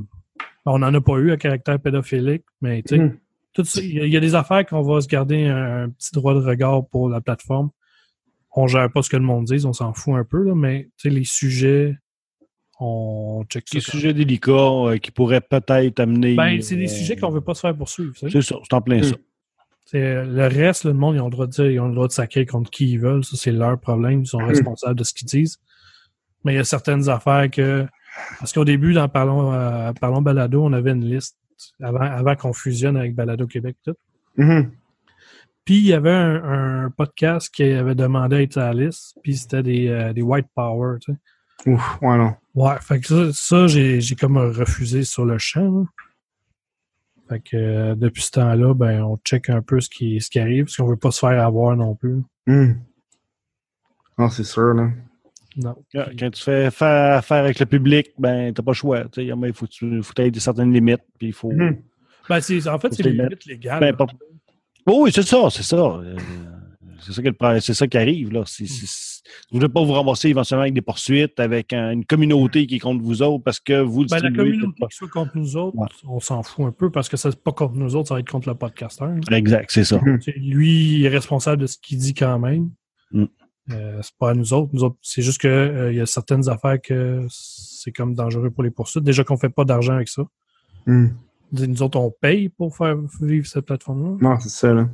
on n'en a pas eu à caractère pédophilique, mais tu sais, Mhm. Tout ça, il y, a- il y a des affaires qu'on va se garder un, un petit droit de regard pour la plateforme. On gère pas ce que le monde dit, on s'en fout un peu, là, mais tu sais, les sujets, on check ça. Des sujets délicats euh, qui pourraient peut-être amener. Ben, c'est des euh, sujets qu'on veut pas se faire poursuivre. C'est ça, c'est en plein Mm. ça. C'est- Le reste, le monde, ils ont le droit de dire, ils ont le droit de sacrer contre qui ils veulent. Ça, c'est leur problème. Ils sont responsables de ce qu'ils disent. Mais il y a certaines affaires que. Parce qu'au début, dans Parlons, euh, Parlons Balado, on avait une liste avant, avant qu'on fusionne avec Balado Québec. Tout. Mhm. Puis il y avait un, un podcast qui avait demandé à être à la liste. Puis c'était des, euh, des White Power. Tu sais. Ouf, ouais, non. Ouais, fait que ça, ça j'ai, comme refusé sur le champ. Fait que euh, depuis ce temps-là, ben on check un peu ce qui, ce qui arrive, parce qu'on veut pas se faire avoir non plus. Non, c'est sûr, là. Non. Quand quand tu fais faire affaire avec le public, ben, t'as pas le choix. Il faut que tu aies certaines limites. Puis il faut. Mhm. Ben, c'est, en fait, Faut c'est les limites légales. Ben, pas- Oh, oui, c'est ça, c'est ça. Euh, c'est ça, c'est ça qui arrive. Là. C'est- c'est- c'est- vous ne voulez pas vous ramasser éventuellement avec des poursuites, avec un- une communauté qui est contre vous autres parce que vous Ben, la communauté peut-être qui soit contre nous autres, Ouais. on s'en fout un peu parce que c'est pas contre nous autres, ça va être contre le podcasteur. pas. Exact, c'est ça. Lui, il est responsable de ce qu'il dit quand même. Mm. Euh, c'est pas à nous autres. Nous autres, c'est juste que euh, il y a certaines affaires que c'est comme dangereux pour les poursuites. Déjà qu'on fait pas d'argent avec ça. Dis- Nous autres, on paye pour faire vivre cette plateforme-là. Non, c'est ça, là.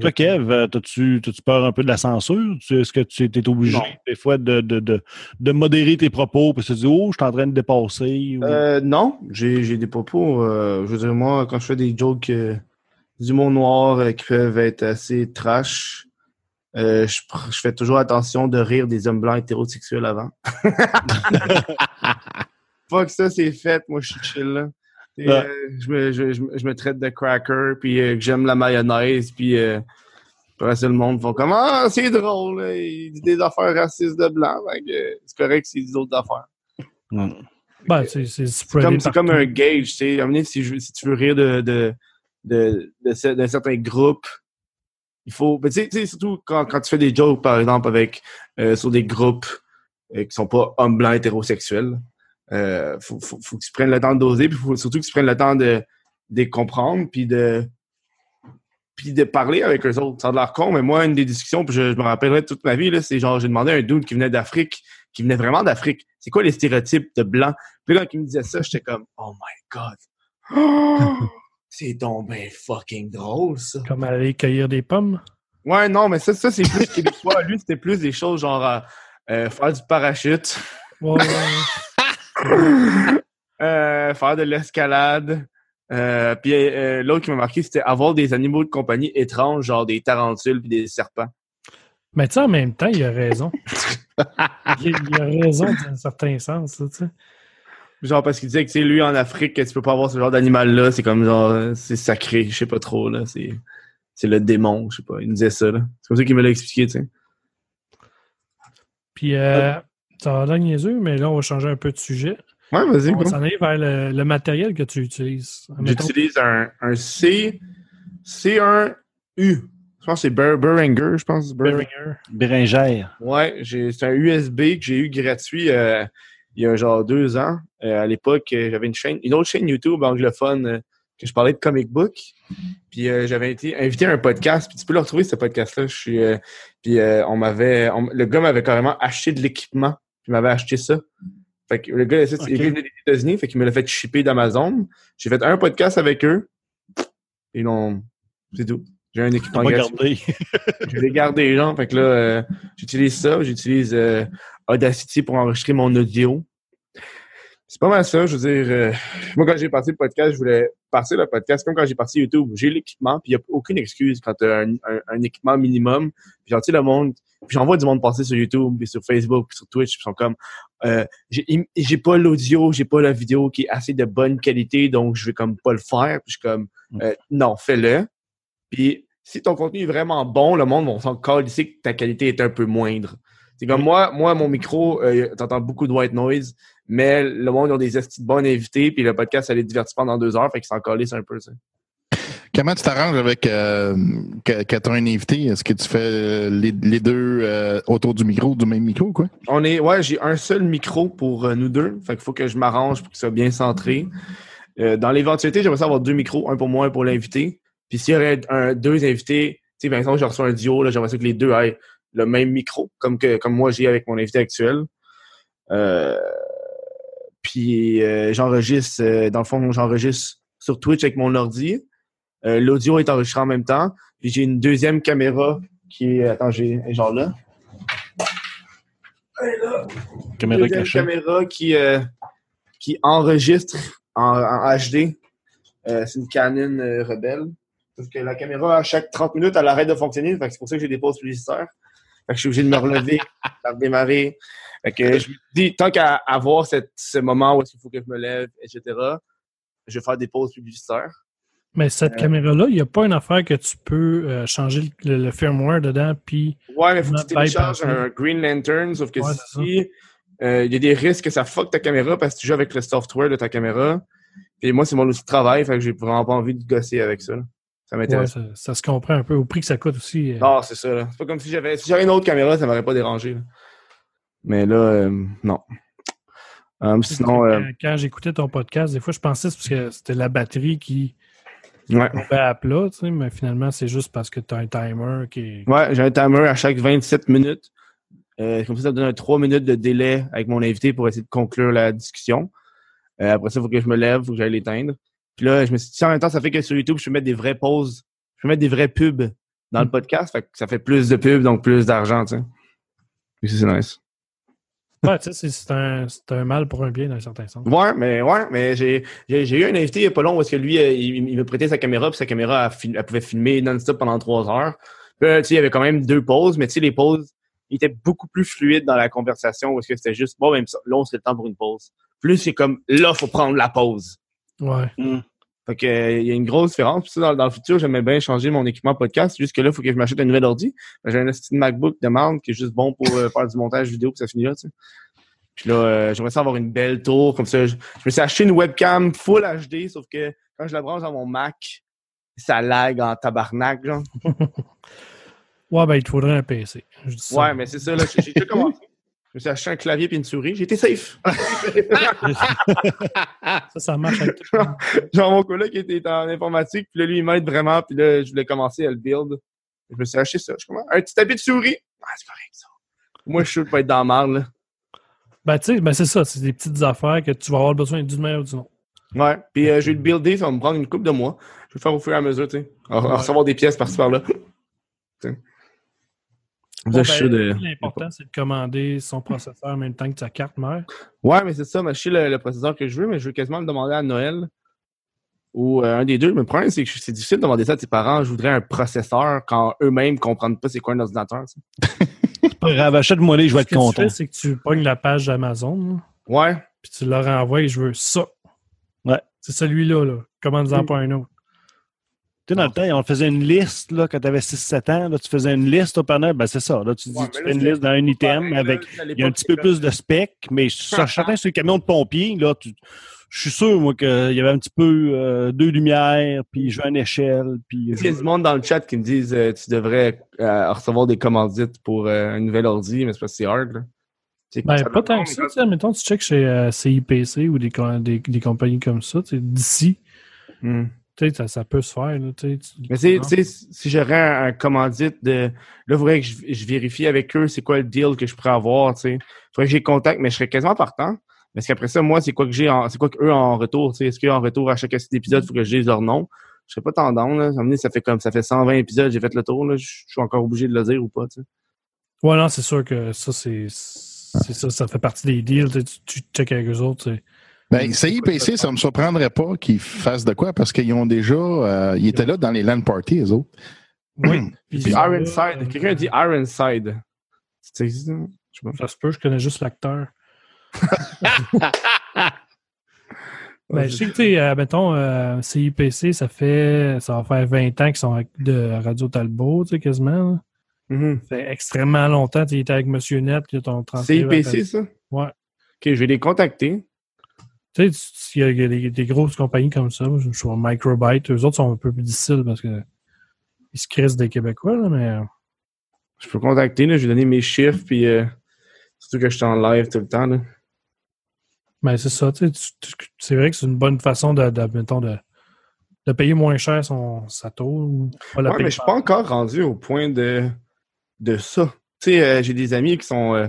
Toi, Kev, euh, t'as-tu peur un peu de la censure? Est-ce que tu es obligé Non. des fois de, de, de, de modérer tes propos parce que tu dis Oh, je suis en train de dépasser ou... Euh, non, j'ai j'ai des propos. euh, je veux dire, moi, quand je fais des jokes, euh, du mot noir euh, qui peuvent être assez trash. Euh, je, fais toujours attention de rire des hommes blancs hétérosexuels avant. Pas que ça, c'est fait. Moi, je suis chill, là. Et, Ouais. euh, je, me, je, je, me- je me traite de cracker, puis euh, que j'aime la mayonnaise, puis euh, après ça, le monde font comme « Ah, c'est drôle, il dit des affaires racistes de blanc. Fait que, euh, c'est correct s'il dit d'autres affaires. Mm. Ben, c'est comme, c'est comme un gauge, tu sais. À un moment donné, si, si tu veux rire de, de, de, de ce- d'un certain groupe, il faut. tu sais- surtout quand, tu fais des jokes, par exemple, avec euh, sur des groupes euh, qui sont pas hommes blancs hétérosexuels, euh, faut, que tu prennes le temps de doser, puis faut surtout que tu prennes le temps de, de les comprendre, puis de puis de parler avec eux autres. Ça a l'air con, mais moi, une des discussions, puis je, me rappellerai toute ma vie, c'est genre, j'ai demandé à un dude qui venait d'Afrique, qui venait vraiment d'Afrique, c'est quoi les stéréotypes de blanc? Puis quand il me disait ça, j'étais comme, oh my god. c'est donc ben fucking drôle, ça. Comme aller cueillir des pommes. Ouais, non, mais ça, ça c'est plus québécois. Lui, c'était plus des choses genre euh, euh, faire du parachute, Ouais, ouais, ouais. euh, faire de l'escalade. Euh, puis euh, l'autre qui m'a marqué, c'était avoir des animaux de compagnie étranges, genre des tarentules puis des serpents. Mais tu sais, en même temps, il a raison. il, il a raison dans un certain sens, là, tu sais. Genre parce qu'il disait que c'est lui en Afrique, que tu peux pas avoir ce genre d'animal-là, c'est comme genre c'est sacré, je sais pas trop, là. C'est. C'est le démon, je sais pas. Il me disait ça, là. C'est comme ça qu'il me l'a expliqué, tu sais. Puis, euh, ça a l'air niaiseux, mais là, on va changer un peu de sujet. Ouais, vas-y, On s'en aller vers le, le matériel que tu utilises. J'utilise un, un C, C1U. Je pense que c'est Behringer, je pense. Behringer. Behringer. Béringère. Ouais, j'ai- c'est un USB que j'ai eu gratuit euh, il y a genre deux ans. Euh, à l'époque, euh, j'avais une chaîne, une autre chaîne YouTube anglophone euh, que je parlais de comic book. Puis euh, j'avais été invité à un podcast. Puis tu peux le retrouver ce podcast-là. Je suis. puis on m'avait, le gars m'avait carrément acheté de l'équipement. Puis il m'avait acheté ça. Fait que le gars, il Ok. venait des États-Unis, fait qu'il me l'a fait shipper d'Amazon. J'ai fait un podcast avec eux. Et non, c'est tout. J'ai un équipement gratuit. Je l'ai gardé, genre. Fait que là, euh, j'utilise ça. J'utilise euh, Audacity pour enregistrer mon audio. C'est pas mal ça. Je veux dire, euh, moi, quand j'ai parti le podcast, je voulais partir le podcast comme quand j'ai parti YouTube. J'ai l'équipement, puis il n'y a aucune excuse quand tu as un, un- un équipement minimum. Puis j'en le monde. Puis j'envoie du monde passer sur YouTube, puis sur Facebook, puis sur Twitch, puis ils sont comme, j'ai pas l'audio, j'ai pas la vidéo qui est assez de bonne qualité, donc je vais comme pas le faire. Puis je suis comme, euh, non, fais-le. Puis si ton contenu est vraiment bon, le monde va s'en ici que ta qualité est un peu moindre. C'est comme moi, moi, mon micro, euh, t'entends beaucoup de white noise, mais le monde a des estis de bons invités, puis le podcast, ça les divertit pendant deux heures, fait qu'ils s'en calissent un peu, ça. Comment tu t'arranges avec euh, quand tu as un invité? Est-ce que tu fais euh, les, les deux euh, autour du micro, du même micro, quoi? On est, ouais, j'ai un seul micro pour nous deux, fait qu'il faut que je m'arrange pour que ça soit bien centré. Dans l'éventualité, j'aimerais ça avoir deux micros, un pour moi, un pour l'invité. Puis s'il y aurait un, deux invités, tu sais, par exemple, je reçois un duo, là, j'aimerais ça que les deux aient le même micro, comme que comme moi j'ai avec mon invité actuel. Euh, puis euh, j'enregistre, euh, dans le fond, j'enregistre sur Twitch avec mon ordi. Euh, L'audio est enregistré en même temps. Puis j'ai une deuxième caméra qui est, attends, j'ai genre là. Là Caméra deuxième cachée. caméra qui, euh, qui enregistre en, en HD. Euh, c'est une Canon Rebelle. Parce que la caméra, à chaque 30 minutes, elle arrête de fonctionner. C'est pour ça que j'ai des pauses publicitaires. Fait que je suis obligé de me relever, de redémarrer. Fait que je me dis, tant qu'à avoir cette, ce moment où est-ce qu'il faut que je me lève, etc., je vais faire des pauses publicitaires. Mais cette Euh, caméra-là, il n'y a pas une affaire que tu peux euh, changer le, le firmware dedans, puis Ouais, mais faut que tu télécharges un Green Lantern, sauf que Ouais, si euh, il y a des risques que ça fuck ta caméra parce que tu joues avec le software de ta caméra. Puis moi, c'est mon outil de travail, fait que j'ai vraiment pas envie de gosser avec ça. là. Ça ouais, m'intéresse. ça, ça se comprend un peu au prix que ça coûte aussi. euh. Non, c'est ça. là. C'est pas comme si j'avais si j'avais une autre caméra, ça m'aurait pas dérangé. là. Mais là, euh, non. Euh, sinon, euh, Quand, quand j'écoutais ton podcast, des fois, je pensais que c'est parce que c'était la batterie qui ouais. tombait à plat, tu sais, mais finalement, c'est juste parce que tu as un timer qui. Ouais, j'ai un timer à chaque 27 minutes. Euh, comme ça, ça me donne un 3 minutes de délai avec mon invité pour essayer de conclure la discussion. Euh, après ça, il faut que je me lève, il faut que j'aille l'éteindre. Puis là, je me suis dit, en même temps, ça fait que sur YouTube, je peux mettre des vraies pauses. Je peux mettre des vrais pubs dans le podcast. Fait que ça fait plus de pubs, donc plus d'argent, tu sais. Puis c'est nice. Ouais, tu sais, c'est- un, mal pour un bien dans un certain sens. Ouais, mais ouais, mais j'ai eu un invité il y a pas long parce que lui, euh, il, il me prêtait sa caméra, puis sa caméra, elle, fil- elle pouvait filmer non-stop pendant trois heures. Puis là, tu sais, il y avait quand même deux pauses, mais tu sais, les pauses, il était beaucoup plus fluide dans la conversation parce que c'était juste, bon, même ça, là, on serait le temps pour une pause. Plus c'est comme, là, faut prendre la pause. Ouais. Fait que, euh, il y a une grosse différence. Puis ça, dans, dans le futur, j'aimerais bien changer mon équipement podcast. Juste que là, il faut que je m'achète un nouvel ordi. J'ai un petit MacBook de marde qui est juste bon pour euh, faire du montage vidéo puis ça finit là, tu sais. Puis là, euh, j'aimerais ça avoir une belle tour. Comme ça, je, je me suis acheté une webcam full HD, sauf que quand je la branche dans mon Mac, ça lag en tabarnak, genre. Ouais, ben, il te faudrait un PC. Je dis ça. Ouais, mais c'est ça, là. J'ai tout commencé. Je me suis acheté un clavier puis une souris. Été safe. Ça, ça marche avec tout. genre, mon collègue qui était en informatique, puis là, lui, il m'aide vraiment, puis là, je voulais commencer à le build. Je me suis acheté ça. Je commence, un petit tapis de souris. Ah, c'est correct, ça. Moi, je suis sûr de pas être dans la marde, là. Ben, tu sais, ben, c'est ça. C'est des petites affaires que tu vas avoir besoin d'une manière ou d'une autre. Ouais. Puis euh, je vais le builder, ça va me prendre une couple de mois. Je vais le faire au fur et à mesure, tu sais. Ouais. recevoir des pièces par-ci par-là. Tu sais. Comme ça, Bon, ben, de. L'important, c'est de commander son processeur en même temps que sa carte mère. Ouais, mais c'est ça, mais je sais le, le processeur que je veux, mais je veux quasiment le demander à Noël. Ou euh, un des deux. Mais le problème, c'est que c'est difficile de demander ça à tes parents. Je voudrais un processeur quand eux-mêmes comprennent pas c'est quoi un ordinateur. tu sais. Pas grave, achète-moi les, je vais Ce être que tu content. fais, c'est que tu pognes la page Amazon, là, Ouais. puis tu leur envoies et je veux ça. Ouais. C'est celui-là, là. Commande-en Mm. pas un autre? Tu sais, dans le temps, on faisait une liste, là, quand tu avais 6-7 ans, là, tu faisais une liste au Père Noël, ben c'est ça. Là, tu dis, Ouais, tu fais une liste dans un item Pareil, avec. Il y a un petit peu plus de specs, mais sur certains sur les camions de pompiers, là, tu- je suis sûr, moi, qu'il y avait un petit peu euh, deux lumières, puis je veux une échelle, puis. Il y a du monde dans le chat qui me disent euh, tu devrais euh, recevoir des commandites pour euh, un nouvel ordi, mais c'est que c'est hard. Là. Ben, ça pas tant que ça. sais, Mettons, tu checkes chez euh, CIPC ou des, des, des compagnies comme ça, tu sais, d'ici, Hmm. Tu sais, ça, ça peut se faire. Là, tu Mais tu sais- si j'aurais un, un commandite de. Là, il faudrait que je, je vérifie avec eux c'est quoi le deal que je pourrais avoir. tu sais. Il faudrait que j'ai contact, mais je serais quasiment partant. Parce qu'après ça, moi, c'est quoi que j'ai en. C'est quoi qu'eux en retour? tu sais. Est-ce qu'en retour à chaque épisode, il faut que je dise leur nom? Je serais pas tendance, là. Ça, fait comme ça fait 120 épisodes, j'ai fait le tour, là. Je je suis encore obligé de le dire ou pas, tu sais. Ouais, non, c'est sûr que ça, c'est c'est ça, ça fait partie des deals. Tu, tu, checkes avec eux autres. tu sais. Ben, CIPC, ça me surprendrait pas qu'ils fassent de quoi parce qu'ils ont déjà. euh, ils étaient là dans les land parties, eux autres. Oui. Puis, Puis ça, Ironside. euh, Quelqu'un dit Ironside. Ça se peut, je connais juste l'acteur. Ben, je sais que, tu sais, euh, mettons, euh, CIPC, ça fait, ça va faire 20 ans qu'ils sont de Radio Talbot, tu sais, quasiment. là. Mhm. Ça fait extrêmement longtemps. Tu étais avec Monsieur Net, qui ton transfert. CIPC, ça? Ouais. Ok, je vais les contacter. Tu sais, il y a- il y a des, des grosses compagnies comme ça. Je suis Microbyte. Eux autres sont un peu plus difficiles parce que ils se crissent des Québécois, là, mais. euh, Je peux contacter, là. Je vais donner mes chiffres, puis euh, surtout que je suis en live tout le temps, là. Mais c'est ça, tu sais, c'est vrai que c'est une bonne façon de, de, mettons, de, de payer moins cher son, sa tour ou pas la Ouais, payer mais je suis pas encore rendu au point de, de ça. Tu sais, euh, j'ai des amis qui sont. euh,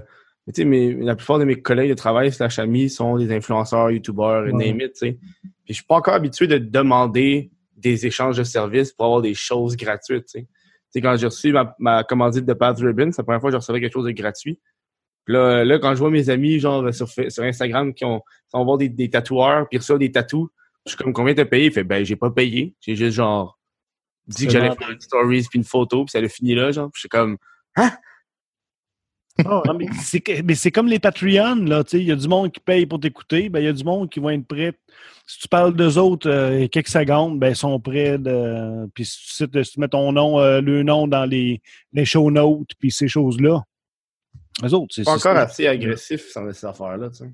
tu sais, mes- la plupart de mes collègues de travail slash amis sont des influenceurs, youtubeurs, et name it, tu sais. Puis je suis pas encore habitué de demander des échanges de services pour avoir des choses gratuites, tu sais. Tu sais, quand j'ai reçu ma, ma commandite de Path Ribbon, c'est la première fois que je recevais quelque chose de gratuit. Puis là, là, quand je vois mes amis, genre, sur, Instagram, qui ont, voir des, des tatoueurs, puis reçoivent des tatous, je suis comme, combien t'as payé? Il fait, ben, j'ai pas payé. J'ai juste, genre, dit que j'allais faire une stories puis une photo, puis ça a fini là, genre. Puis je suis comme, Non, mais c'est que- mais c'est comme les Patreons, là, tu sais, il y a du monde qui paye pour t'écouter, ben il y a du monde qui va être prêt. Si tu parles d'eux autres euh, quelques secondes, ben ils sont prêts de. Puis si tu, cites- si tu mets ton nom, euh, le nom dans les, les show notes, puis ces choses-là. Eux autres, c'est encore assez agressif sans ces affaires-là, tu sais.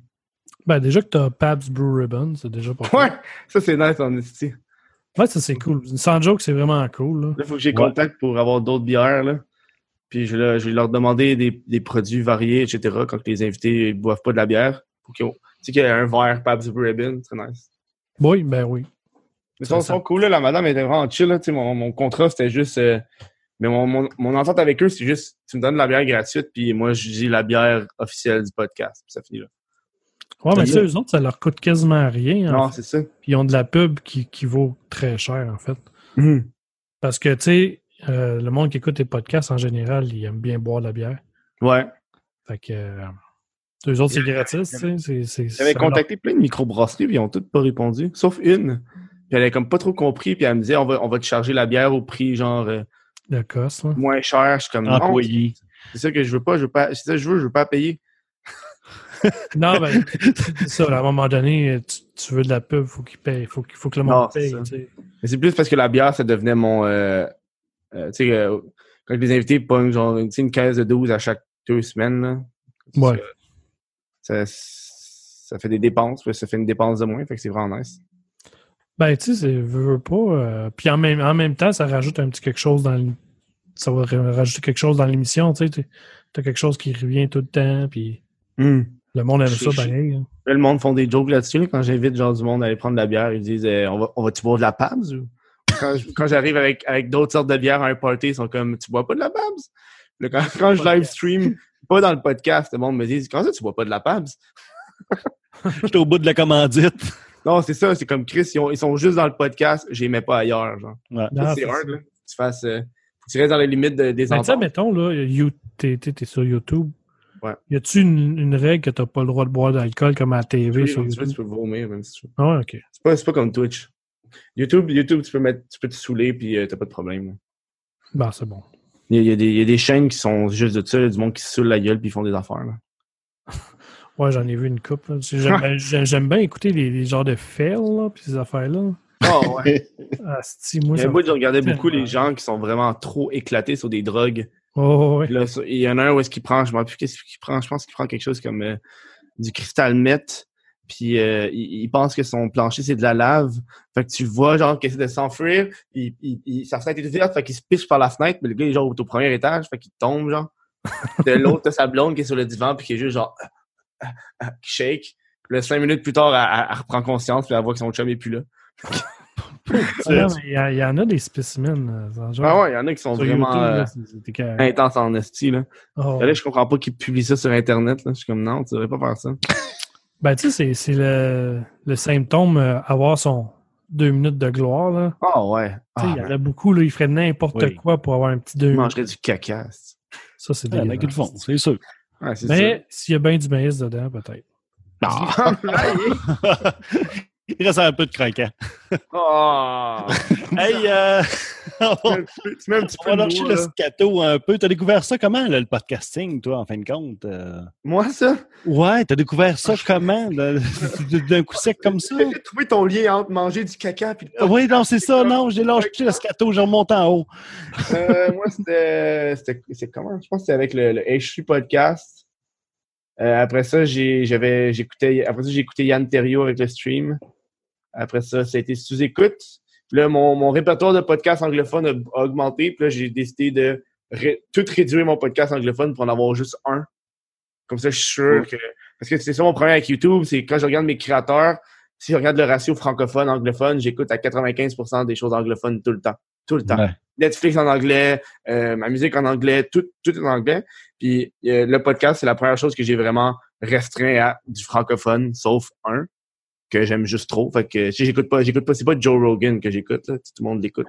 Ben, déjà que tu as Pabst Blue Ribbon, c'est déjà pas Ouais, ça c'est nice en esti. Ouais, ça c'est cool. Sans joke, c'est vraiment cool. Là. Là, il faut que j'ai Ouais. contact pour avoir d'autres bières, là. Puis je, vais leur- je vais leur demander des, des produits variés, etc. quand les invités ne boivent pas de la bière. Pour qu'ils ont- Tu sais qu'il y a un verre Pabst Blue Ribbon, c'est nice. Oui, ben oui. Mais sont, sont cool, là. La madame était vraiment chill, là. Tu sais, mon, mon contrat, c'était juste... euh, mais mon, mon, mon entente avec eux, c'est juste, tu me donnes la bière gratuite, puis moi, je dis la bière officielle du podcast. Puis ça finit là. Ouais, mais Ça eux autres, ça leur coûte quasiment rien. en Non, c'est ça. Puis ils ont de la pub qui, qui vaut très cher, en fait. Mhm. Parce que, tu sais, euh, le monde qui écoute les podcasts, en général, il aime bien boire de la bière. Ouais. Fait que, euh, Deux autres, c'est gratis, J'avais contacté plein de microbrasseries, puis ils ont toutes pas répondu, sauf une. Puis elle avait comme pas trop compris, puis elle me disait on va, on va te charger la bière au prix genre euh, De cost, moins cher. Je suis comme Employé. c'est ça que je veux pas, je veux pas, c'est ça que je veux, je veux pas payer. Non, ben, c'est ça, à un moment donné, tu, tu veux de la pub, faut qu'il paye, faut, qu'il- faut que le monde c'est paye, ça. tu sais. Mais c'est plus parce que la bière, ça devenait mon. euh, euh, tu sais, euh, quand les invités pognent genre une caisse de 12 à chaque deux semaines, là, Ouais. ça, ça fait des dépenses, puis ça fait une dépense de moins, fait que c'est vraiment nice. Ben, tu sais, c'est- veux, pas. euh, puis en même, en même temps, ça rajoute un petit quelque chose dans le- Ça va ra- rajouter quelque chose dans l'émission, tu sais. T'as quelque chose qui revient tout le temps, puis le monde aime Je- ça je- pareil. hein. Le monde font des jokes là-dessus. là, quand j'invite genre du monde à aller prendre de la bière, ils disent euh, on va on va-tu boire de la Pabs ou? Quand, quand j'arrive avec, avec d'autres sortes de bières à un party, ils sont comme tu bois pas de la Pabs? Là, quand, quand je live stream, pas dans le podcast, le monde me dit Comment ça tu bois pas de la Pabs? J'étais au bout de la commandite. Non, c'est ça, c'est comme Chris, ils, ont- ils sont juste dans le podcast, je les mets pas ailleurs. Genre. Ouais. Non, c'est hard, là. Tu fasses. euh, tu restes dans les limites de- des Ben, tu sais, mettons, là, you- t'es t'es- t'es sur YouTube. Ouais. Y a-tu une, une règle que t'as pas le droit de boire d'alcool comme à la TV Oui, sur tu, YouTube? tu peux vomir, même si tu veux. Ah ok. C'est pas, c'est pas comme Twitch. YouTube, YouTube, tu peux mettre, tu peux te saouler puis euh, t'as pas de problème. là. Ben, c'est bon. Il y, a, il y a des, il y a des chaînes qui sont juste de ça, là, du monde qui se saoule la gueule puis ils font des affaires. Là. Ouais, j'en ai vu une coupe. J'aime bien écouter les, les genres de fails, là, puis ces affaires-là. Oh, ouais. Ah, moi, Il y a un bout, je regardais tellement. beaucoup les gens qui sont vraiment trop éclatés sur des drogues. Oh, ouais. Là, il y en a un où est-ce qu'il prend, je me rappelle plus qu'est-ce qu'il prend, je pense qu'il prend quelque chose comme euh, du cristal meth. Puis euh, il, il pense que son plancher c'est de la lave. Fait que tu vois genre qu'il essaie de s'enfuir, il, il, il- sa fenêtre est ouverte, fait qu'il se piche par la fenêtre, mais le gars il est genre au premier étage, fait qu'il tombe genre. De l'autre, t'as sa blonde qui est sur le divan puis qui est juste genre ah, ah, qui shake. Puis là, cinq minutes plus tard, elle, reprend conscience puis elle voit que son chum est plus là. Ah, Il y, en a des spécimens. euh, dans le genre. Ah ouais, il y en a qui sont vraiment YouTube, là, euh, intenses en esti là. Oh. Là, je comprends pas qu'ils publient ça sur Internet. Là. Je suis comme, non, tu devrais pas faire ça. Ben, tu sais, c'est- le, le symptôme, euh, avoir son deux minutes de gloire, là. Ah ouais. Ah, il y en a beaucoup, là, ils feraient n'importe Oui. quoi pour avoir un petit deux minutes. mangerais du caca. c'est- Ça, c'est Il y en a qui le dégueulasse. font, c'est sûr. Ouais. Mais s'il y a bien du maïs dedans, peut-être. Il reste un peu de craquant. Ah! Hey, euh, Tu mets- un petit peu va lâcher le scato un peu. T'as découvert ça comment, là, le podcasting, toi, en fin de compte? euh? Moi, ça? Ouais, t'as découvert ça comment? là, D'un coup sec comme ça? J'ai trouvé ton lien entre manger du caca et le Oui, non, c'est ça, non, j'ai lâché le scato, j'ai remonté en haut. Euh, moi, c'était. C'est comment? Je pense que c'était avec le, le H3 podcast. Euh, après ça, j'avais, j'écoutais, après ça, j'ai écouté Yann Terrio avec le stream. Après ça, ça a été sous-écoute. Puis là, mon, mon répertoire de podcasts anglophones a, a augmenté. Puis là, j'ai décidé de ré- tout réduire mon podcast anglophone pour en avoir juste un. Comme ça, je suis sûr que. Parce que c'est ça mon problème avec YouTube, c'est quand je regarde mes créateurs, si je regarde le ratio francophone-anglophone, j'écoute à 95% des choses anglophones tout le temps. Tout le temps. Ouais. Netflix en anglais, euh, ma musique en anglais, tout, tout est en anglais. Puis euh, le podcast, c'est la première chose que j'ai vraiment restreint à du francophone, sauf un que j'aime juste trop. Fait que si j'écoute pas, j'écoute pas, c'est pas Joe Rogan que j'écoute, là. Tout le monde l'écoute.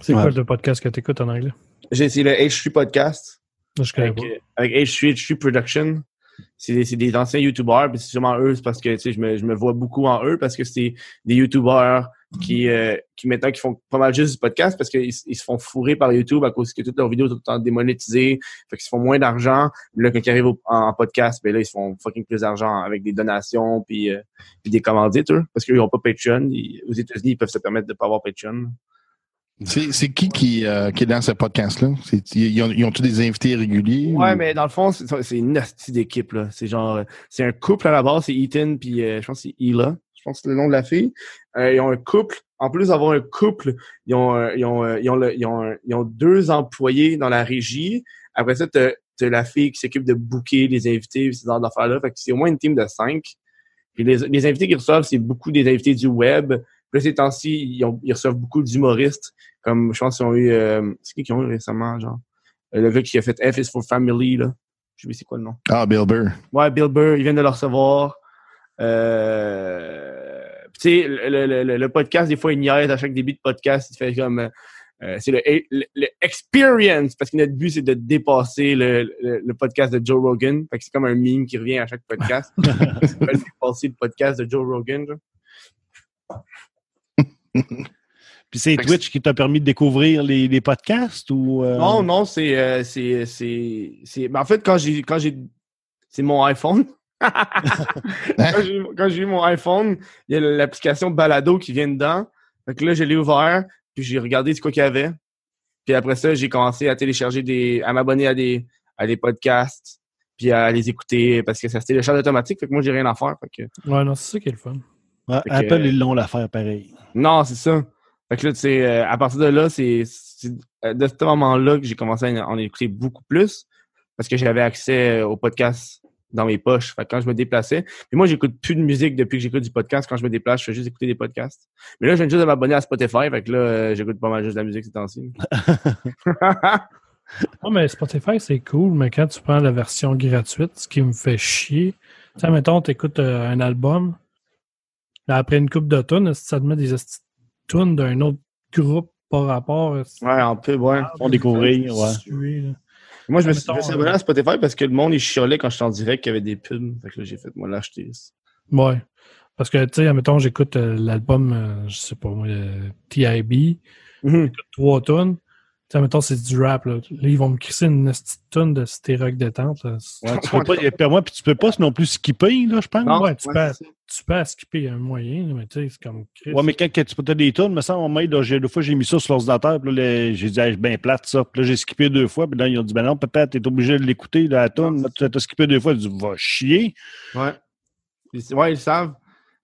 C'est Ouais. quoi le podcast que tu écoutes en anglais? Essayé le H3 podcast je connais avec, pas. euh, avec H3, H3 Production. C'est des, c'est des anciens YouTubers, puis c'est sûrement eux, c'est parce que tu sais, je me, je me vois beaucoup en eux parce que c'est des YouTubers qui, euh, qui maintenant qui font pas mal juste du podcast parce qu'ils ils se font fourrer par YouTube à cause que toutes leurs vidéos sont tout le temps démonétisées, fait qu'ils se font moins d'argent. Puis Là, quand ils arrivent au- en podcast, ben là, ils se font fucking plus d'argent avec des donations puis, euh, puis des commandites, eux, parce qu'ils n'ont pas Patreon. Ils- aux États-Unis, ils peuvent se permettre de pas avoir Patreon. C'est c'est qui qui, euh, qui est dans ce podcast-là? Ils ont- ils ont-tous des invités réguliers? Ouais, ou- mais dans le fond, c'est une hostie d'équipe, là. C'est genre, euh, c'est un couple à la base, c'est Ethan puis euh, je pense que c'est Hila. Je pense que c'est le nom de la fille. Euh, ils ont un couple. En plus d'avoir un couple, ils ont, ils ont, ils ont, le- ils ont, un- ils ont deux employés dans la régie. Après ça, t'as as la fille qui s'occupe de booker les invités, ces genres d'affaires-là. Fait que c'est au moins une team de cinq. Puis les, les invités qu'ils reçoivent, c'est beaucoup des invités du web. Puis ces temps-ci, ils, ont- ils reçoivent beaucoup d'humoristes. Comme, je pense qu'ils ont eu... euh, c'est qui qu'ils ont eu récemment, genre? Euh, Le gars qui a fait F is for Family, là. Je sais pas c'est quoi le nom. Ah, Bill Burr. Ouais, Bill Burr, il vient de le recevoir. Euh, tu sais, le, le, le, le podcast, des fois, il niaise à chaque début de podcast. Il fait comme... euh, euh, c'est le, le, experience, parce que notre but, c'est de dépasser le, podcast de Joe Rogan. Fait que c'est comme un meme qui revient à chaque podcast. On va dépasser le podcast de Joe Rogan. Puis c'est Twitch qui t'a permis de découvrir les, les podcasts ou. euh, Non, non, c'est, euh, c'est, c'est, c'est, ben, en fait, quand j'ai, quand j'ai, c'est mon iPhone. Quand, j'ai, quand j'ai eu mon iPhone, il y a l'application Balado qui vient dedans. Fait que là, je l'ai ouvert, puis j'ai regardé ce quoi qu'il y avait. Puis après ça, j'ai commencé à télécharger des, à m'abonner à des, à des podcasts, puis à les écouter parce que ça se télécharge automatique. Fait que moi, j'ai rien à faire. Fait que, Ouais, non, c'est ça qui est le fun. ouais, Fait que- Apple, ils l'ont l'affaire pareil. Non, c'est ça. Fait que là, tu sais, euh, à partir de là, c'est euh, de ce moment-là que j'ai commencé à en écouter beaucoup plus parce que j'avais accès au podcast dans mes poches. Fait que quand je me déplaçais, puis moi, j'écoute plus de musique depuis que j'écoute du podcast. Quand je me déplace, je fais juste écouter des podcasts. Mais là, je viens juste de m'abonner à Spotify. Fait que là, euh, j'écoute pas mal juste de la musique ces temps-ci. Non, mais Spotify, c'est cool, mais quand tu prends la version gratuite, ce qui me fait chier, tu sais, mettons, tu écoutes un album, là, après une coupe de tunes, ça te met des tunes d'un autre groupe par rapport à ouais, en pub, ouais. Font découvrir, ouais. Moi, je me suis suis abonné à Spotify parce que le monde, il chialait quand j'étais en direct qu'il y avait des pubs. Fait que là, j'ai fait, moi, l'acheter. Ouais. Parce que, tu sais, mettons, j'écoute euh, l'album, euh, je sais pas moi, euh, TIB, Mhm. trois tonnes. Tu sais, mettons, c'est du rap, là. Là, ils vont me crisser une petite tonne de stéroc détente. Là. Ouais, tu peux pas, il y a pas- moi, puis tu peux pas non plus skipper, là, je pense. Non, ouais, tu ouais, peux-. Tu peux skipper un moyen, là, mais tu sais, c'est comme Chris. Ouais, mais quand, quand tu peux des tunes, me semble, moi, là, j'ai- deux fois, j'ai mis ça sur l'ordinateur, puis là, j'ai dit, c'est bien plate, ça. Puis là, j'ai skippé deux fois, puis là, ils ont dit, ben non, papa, t'es obligé de l'écouter, la. Là, tu as skippé deux fois, ils dit, va chier. Ouais. Ouais, ils savent.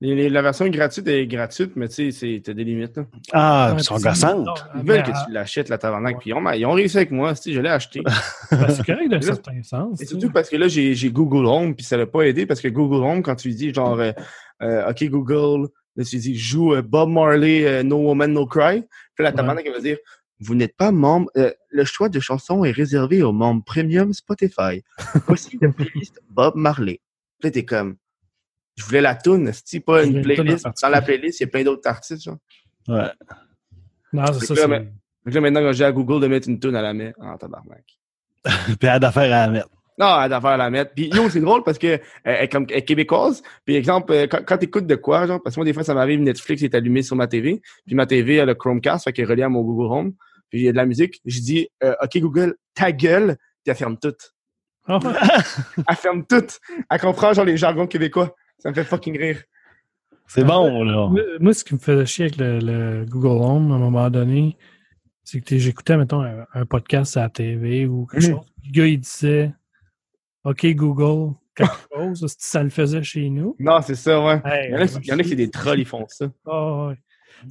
Les- les- la version gratuite est gratuite, mais tu sais, c'est- t'as des limites. Là. Ah, Ouais, ils sont non, Ils mais, veulent que ah, tu l'achètes, la tabarnak. Puis ils ont, ils ont réussi avec moi, si je l'ai acheté. ben, c'est correct d'un là, certain sens. Et surtout parce que là, j'ai Google Home, puis ça l'a pas aidé parce que Google Home, quand tu lui dis genre, euh, euh, OK, Google, là, tu dis, joue euh, Bob Marley, euh, No Woman, No Cry. Puis la tabarnak, elle va dire, vous n'êtes pas membre, euh, le choix de chansons est réservé aux membres premium Spotify. Voici une playlist Bob Marley. Là, t'es comme, je voulais la tune, c'est pas une toune en playlist. Dans la playlist, il y a plein d'autres artistes, genre. Ouais. Non, c'est ça. là, mais- Donc là, maintenant, quand j'ai à Google de mettre une tune à la mettre, ah, tabarnak. Puis elle a d'affaires à la mettre. Non, elle doit faire la mettre. Puis yo, c'est drôle parce que euh, elle est comme elle est québécoise. Puis exemple, euh, quand, quand t'écoutes de quoi, genre, parce que moi des fois ça m'arrive, Netflix est allumé sur ma TV, puis ma TV elle a le Chromecast, fait qu'elle est reliée à mon Google Home. Puis il y a de la musique. Je dis euh, OK Google, ta gueule, puis elle ferme tout. Ouais. Elle ferme tout. Elle comprend genre les jargons québécois. Ça me fait fucking rire. C'est bon, là. Moi, ce qui me faisait chier avec le, le Google Home, à un moment donné, c'est que j'écoutais, mettons, un, un podcast à la TV ou quelque chose. Le gars, il disait OK, Google, quelque chose. Ça le faisait chez nous. Non, c'est ça, ouais. Hey, Il y en a, qui- c'est des trolls, ils font ça. Ah, ouais.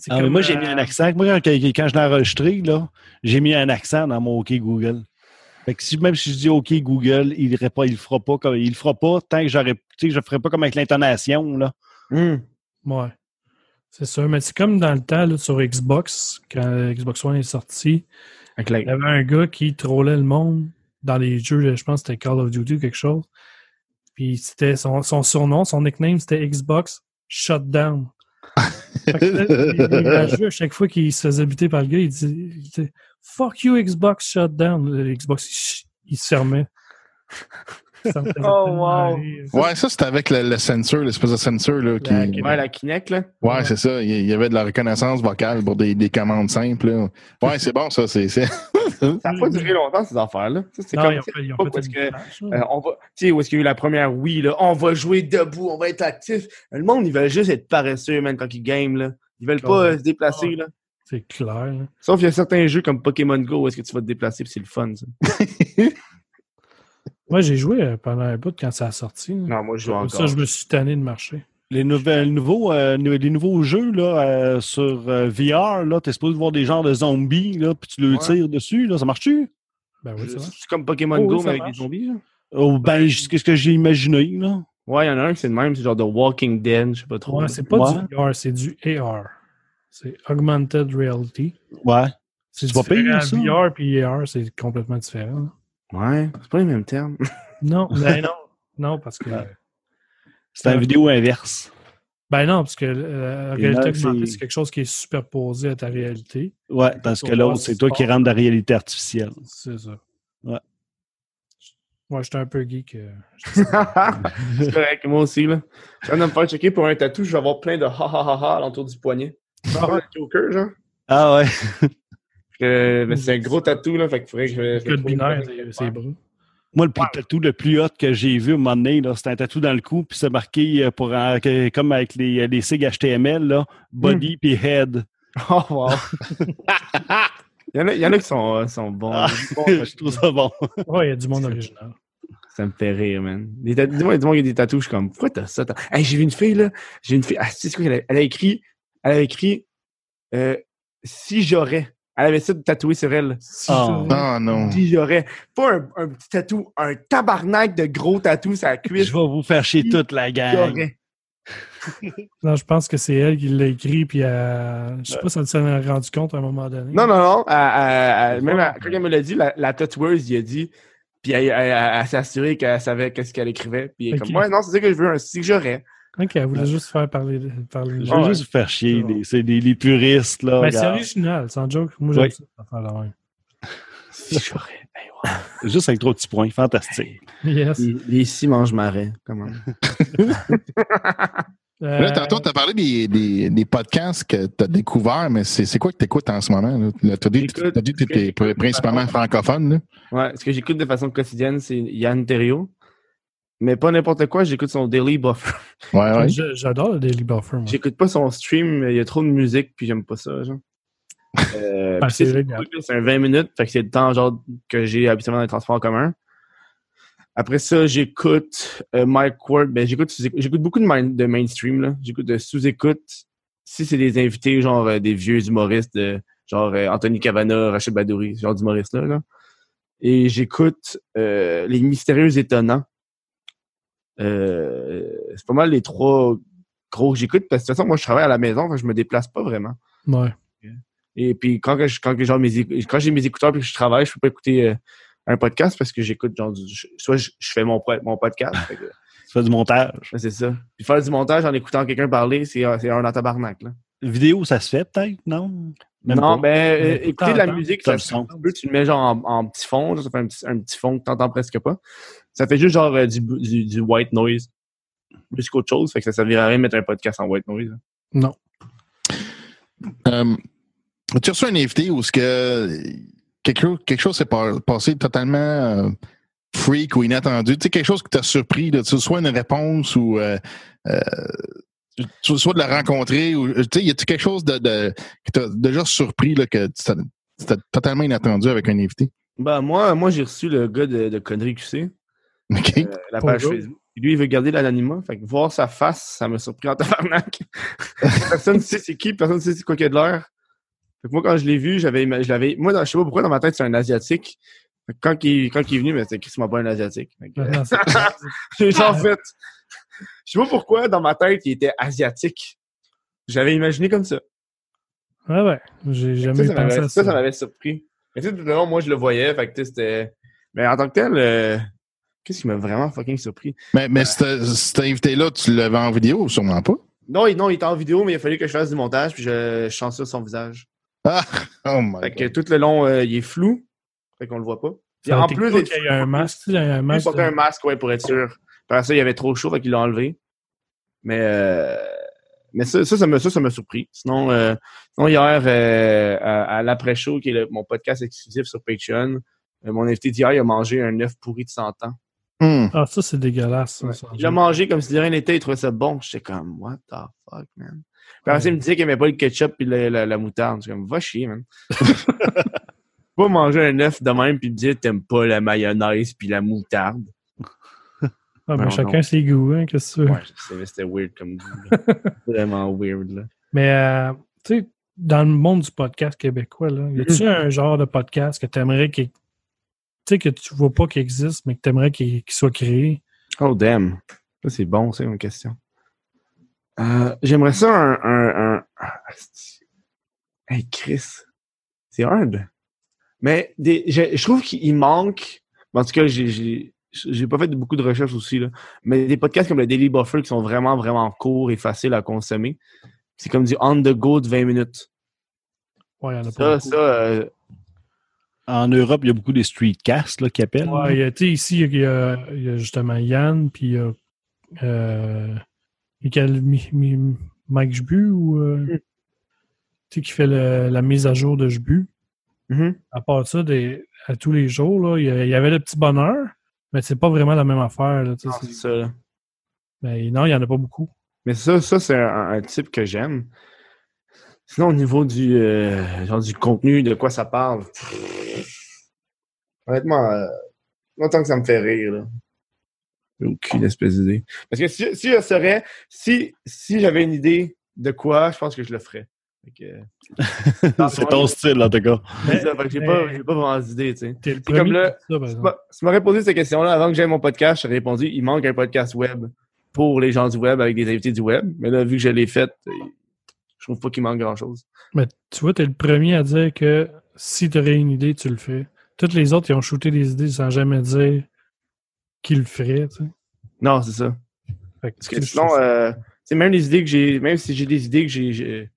Ah, mais moi, j'ai euh, mis un accent. Moi, quand, quand je l'ai enregistré, là, j'ai mis un accent dans mon OK Google. Fait que si, même si je dis OK Google, il ne pas, il le fera pas comme il le fera pas tant que j'aurais. Tu sais, je ne ferai pas comme avec l'intonation, là. Hum. Ouais. C'est sûr. Mais c'est comme dans le temps, là, sur Xbox, quand Xbox One est sorti, Avec la- il y avait un gars qui trollait le monde dans les jeux, je pense que c'était Call of Duty ou quelque chose. Puis c'était son, son surnom, son nickname, c'était Xbox Shutdown. Fait que là, il- il a joué à chaque fois qu'il se faisait buter par le gars, il disait Fuck you, Xbox Shutdown. Le Xbox, il, se fermait. Ça me faisait Oh, wow. Ouais, ça, c'était avec le, le sensor, l'espèce de sensor, là, qui... La- Ouais, la Kinect, là. Ouais, c'est ça. Il y- avait de la reconnaissance vocale pour des, des commandes simples, là. Ouais, c'est bon, ça, c'est... Ça n'a pas duré longtemps, ces affaires-là. C'est Non, comme pas parce que. Euh, on va, tu sais, où est-ce qu'il y a eu la première Wii, là, on va jouer debout, on va être actif. Le monde, ils veulent juste être paresseux, man, quand ils game, là. Ils veulent pas Ouais. euh, se déplacer, Ouais. là. C'est clair. là. Sauf qu'il y a certains jeux comme Pokémon Go où est-ce que tu vas te déplacer puis c'est le fun, ça. Moi, j'ai joué euh, pendant un bout quand ça a sorti. là. Non, moi, je joue Comme encore. ça, je me suis tanné de marcher. Les, nouvelles, nouveaux, euh, les nouveaux jeux là, euh, sur euh, VR, là, t'es supposé voir des genres de zombies, là, puis tu le Ouais. tires dessus, là, ça marche-tu? Ben oui, c'est vrai. C'est comme Pokémon Oh, Go, oui, ça mais avec marche. des zombies, là. Oh, ben, c'est ce que j'ai imaginé, là. Ouais, il y en a un qui c'est le même, c'est genre de Walking Dead, je sais pas trop. Ouais, c'est pas Ouais. du VR, c'est du AR. C'est Augmented Reality. Ouais. C'est pas pire, ça. VR puis AR, c'est complètement différent. Ouais, c'est pas les mêmes termes. Non, ben non. Non, parce que. Ouais. C'est une vidéo inverse. Ben non, parce que euh, la réalité augmentée, c'est- quelque chose qui est superposé à ta réalité. Ouais, parce que l'autre, c'est toi qui pars. rentre dans la réalité artificielle. C'est ça. Ouais. Moi, j'étais un peu geek. euh, c'est correct, moi aussi, là. Je viens de me faire checker pour un tatou, je vais avoir plein de ha ha ha ha alentour du poignet. Ah, le Joker, genre. Ah ouais. Euh, mais c'est un gros tatou, là, fait qu'il faudrait que je. Code binaire, c'est- bras. Moi, le plus tatou le plus hot que j'ai vu à un moment donné, là, c'était un tatou dans le cou, puis c'est marqué euh, pour euh, comme avec les, les SIG HTML, là, body puis head. Oh, wow. il, y en a, il y en a qui sont, euh, sont bons. Ah, je trouve ça bon. Ouais, il y a du monde original. Ça me fait rire, man. Dis-moi, dis-moi qu'il y a des suis comme, pourquoi t'as ça? Hey, j'ai vu une fille, là. J'ai une fille. Ah, tu sais quoi, elle a, elle a écrit, elle a écrit, euh, si j'aurais. Elle avait ça de tatoué sur elle. Si Ah. j'aurais. Ah non. Si j'aurais. Pas un, un petit tatou, un tabarnak de gros tatou sur la Je cuisse. vais vous faire chier toute la gang. J'aurais. Non, je pense que c'est elle qui l'a écrit, puis elle- je sais pas si elle s'en est rendu compte à un moment donné. Non, non, non. elle- elle- elle- même quand elle me l'a dit, la, la tatoueuse, il a dit. Puis elle, elle- elle- elle s'est assurée qu'elle savait qu'est-ce qu'elle écrivait. Puis elle est comme, ouais, non, c'est ça que je veux, un si j'aurais. Ok, elle voulait juste faire parler. parler Je veux juste vous faire chier. C'est bon. les- C'est des les puristes, là. Ben, c'est original, sans joke. Moi, j'aime Oui. ça, j'aurais. Hey, wow. Juste avec trop de petits points. Fantastique. Yes. Les, les six mange marais. Comment? Euh, Là, tantôt, tu as parlé des, des, des podcasts que tu as découverts, mais c'est c'est quoi que tu écoutes en ce moment? Tu as dit J'écoute- t'as dit que tu étais principalement francophone. Là. Ouais, ce que j'écoute de façon quotidienne, c'est Yann Terrio. Mais pas n'importe quoi, j'écoute son Daily Buffer. Ouais, ouais. J'adore le Daily Buffer. J'écoute pas son stream, il y a trop de musique, puis j'aime pas ça, genre. Euh, Ah, c'est un 20 minutes, fait que c'est le temps genre que j'ai habituellement dans les transports en commun. Après ça, j'écoute euh, Mike Ward. Ben, j'écoute, j'écoute beaucoup de, main- de mainstream, là. J'écoute de sous-écoute. Si c'est des invités, genre euh, des vieux humoristes, de, genre euh, Anthony Cavana, Rachid Badouri, ce genre d'humoristes-là, là. Et j'écoute euh, Les Mystérieux Étonnants. Euh, c'est pas mal les trois gros que j'écoute, parce que de toute façon, moi, je travaille à la maison, fait je me déplace pas vraiment. Ouais. Et puis quand je, quand genre mes quand j'ai mes écouteurs puis que je travaille, je peux pas écouter euh, un podcast parce que j'écoute genre du- soit je, je fais mon pro- mon podcast, fait que, Tu fais du montage. c'est ça. Puis faire du montage en écoutant quelqu'un parler, c'est un- c'est un tabarnak là. Vidéo, ça se fait peut-être, non? Même non, pas. ben euh, Mais écouter de la musique, ça se son. un peu, tu le mets genre en, en petit fond, genre, ça fait un petit, un petit fond que t'entends presque pas. Ça fait juste genre euh, du, du, du white noise plus qu'autre chose, fait que ça servirait à rien de mettre un podcast en white noise. là. Non. Euh, tu as reçu un invité où ce que quelque chose, quelque chose s'est par- passé totalement euh, freak ou inattendu? Tu sais, quelque chose qui t'a surpris, là, soit une réponse ou euh, euh, soit de la rencontrer ou tu sais, y a-tu quelque chose de, de qui t'a déjà surpris là, que tu t'as- c'était totalement inattendu avec un invité? Ben moi, moi j'ai reçu le gars de, de Conneries QC. Euh, la page Bonjour. Facebook. Lui, il veut garder l'anonymat. Fait que voir sa face, ça m'a surpris en tabarnak. personne ne sait c'est qui, personne ne sait c'est quoi qu'il a de l'air. Fait que moi, quand je l'ai vu, j'avais, je l'avais, moi, je sais pas pourquoi, dans ma tête, c'est un Asiatique. Fait que quand il, quand il est venu, mais c'est Chris pas un Asiatique. Fait que, euh, Non, c'est- j'ai genre fait. Je sais pas pourquoi, dans ma tête, il était Asiatique. J'avais imaginé comme ça. Ouais, ouais. J'ai Ça, jamais ça pensé m'avait, à ça, ça. ça m'avait surpris. Mais tu sais, tout le long, moi, je le voyais. Fait que, tu sais, c'était. Mais en tant que tel, euh, qu'est-ce qui m'a vraiment fucking surpris? Mais, mais cet, cet invité-là, tu l'avais en vidéo, sûrement pas? Non, il, non, il était en vidéo, mais il a fallu que je fasse du montage, puis je, censure son visage. Ah! Oh my Fait que God. tout le long, euh, il est flou. Fait qu'on le voit pas. Puis a en plus, cool il y ait un masque. tu sais, un il masque portait un masque, ouais, pour être sûr. Par ça, il y avait trop chaud, fait qu'il l'a enlevé. Mais, euh, mais ça, ça, ça m'a, ça, ça m'a surpris. Sinon, euh, sinon hier, euh, à, à l'après-show, qui est le- mon podcast exclusif sur Patreon, euh, mon invité d'hier, il a mangé un œuf pourri de 100 ans. Hmm. Ah, ça, c'est dégueulasse. ça, ça. Il l'a mangé comme si de rien n'était, il trouvait ça bon. J'étais comme, what the fuck, man? Puis après, ça, il me disait qu'il aimait pas le ketchup et la, la, la moutarde. J'étais comme, va chier, man. pas manger un œuf de même puis me dire t'aimes pas la mayonnaise puis la moutarde. Ah, ben, Non, chacun non. ses goûts, hein, qu'est-ce que tu veux? Ouais, c'était weird comme goût. Vraiment weird, là. Mais, euh, tu sais, dans le monde du podcast québécois, là, y a-tu un genre de podcast que tu aimerais qu'il. Tu sais, que tu vois pas qu'il existe, mais que tu aimerais qu'il soit créé? Oh, damn. Ça, c'est bon, c'est une question. Euh, J'aimerais ça un, un, un... ah. Hey, Chris. C'est hard. Mais des, je, je trouve qu'il manque... En tout cas, j'ai, j'ai, pas fait beaucoup de recherches aussi, là. mais des podcasts comme le Daily Buffer qui sont vraiment, vraiment courts et faciles à consommer. C'est comme du on the go de 20 minutes. Ouais, il y en a pas Ça, beaucoup. ça, euh, En Europe, il y a beaucoup des streetcasts là, qui appellent. Ouais, il y a- tu sais, ici, il y, a, il y a justement Yann, puis il y a euh, Michael- Mi- Mi- Mike Jbu, ou, euh, Mm. tu sais, qui fait le- la mise à jour de Jbu. mhm. À part ça, des, à tous les jours, là, il y, a- il y avait le petit bonheur, mais c'est pas vraiment la même affaire. Là, Non, c'est- ça, là. mais non, il y en a pas beaucoup. Mais ça, ça c'est un, un type que j'aime. Sinon, au niveau du, euh, genre du contenu, de quoi ça parle, honnêtement, euh, longtemps que ça me fait rire. Là. J'ai aucune espèce d'idée. Parce que si, si je serais, si, si j'avais une idée de quoi, je pense que je le ferais. Que, c'est ton style, en tout cas. ça, j'ai Mais- pas, j'ai pas vraiment d'idée, tu sais. C'est comme là, ça, Si tu m'aurais posé cette question-là avant que j'aie mon podcast, j'aurais répondu il manque un podcast web pour les gens du web avec des invités du web. Mais là, vu que je l'ai fait, je trouve pas qu'il manque grand-chose. Mais tu vois, t'es le premier à dire que si tu aurais une idée, tu le fais. Toutes les autres, ils ont shooté des idées sans jamais dire qu'ils le feraient. Tu. Non, c'est ça. Que, Parce que tu sinon, euh, même les idées que j'ai, même si j'ai des idées que j'ai,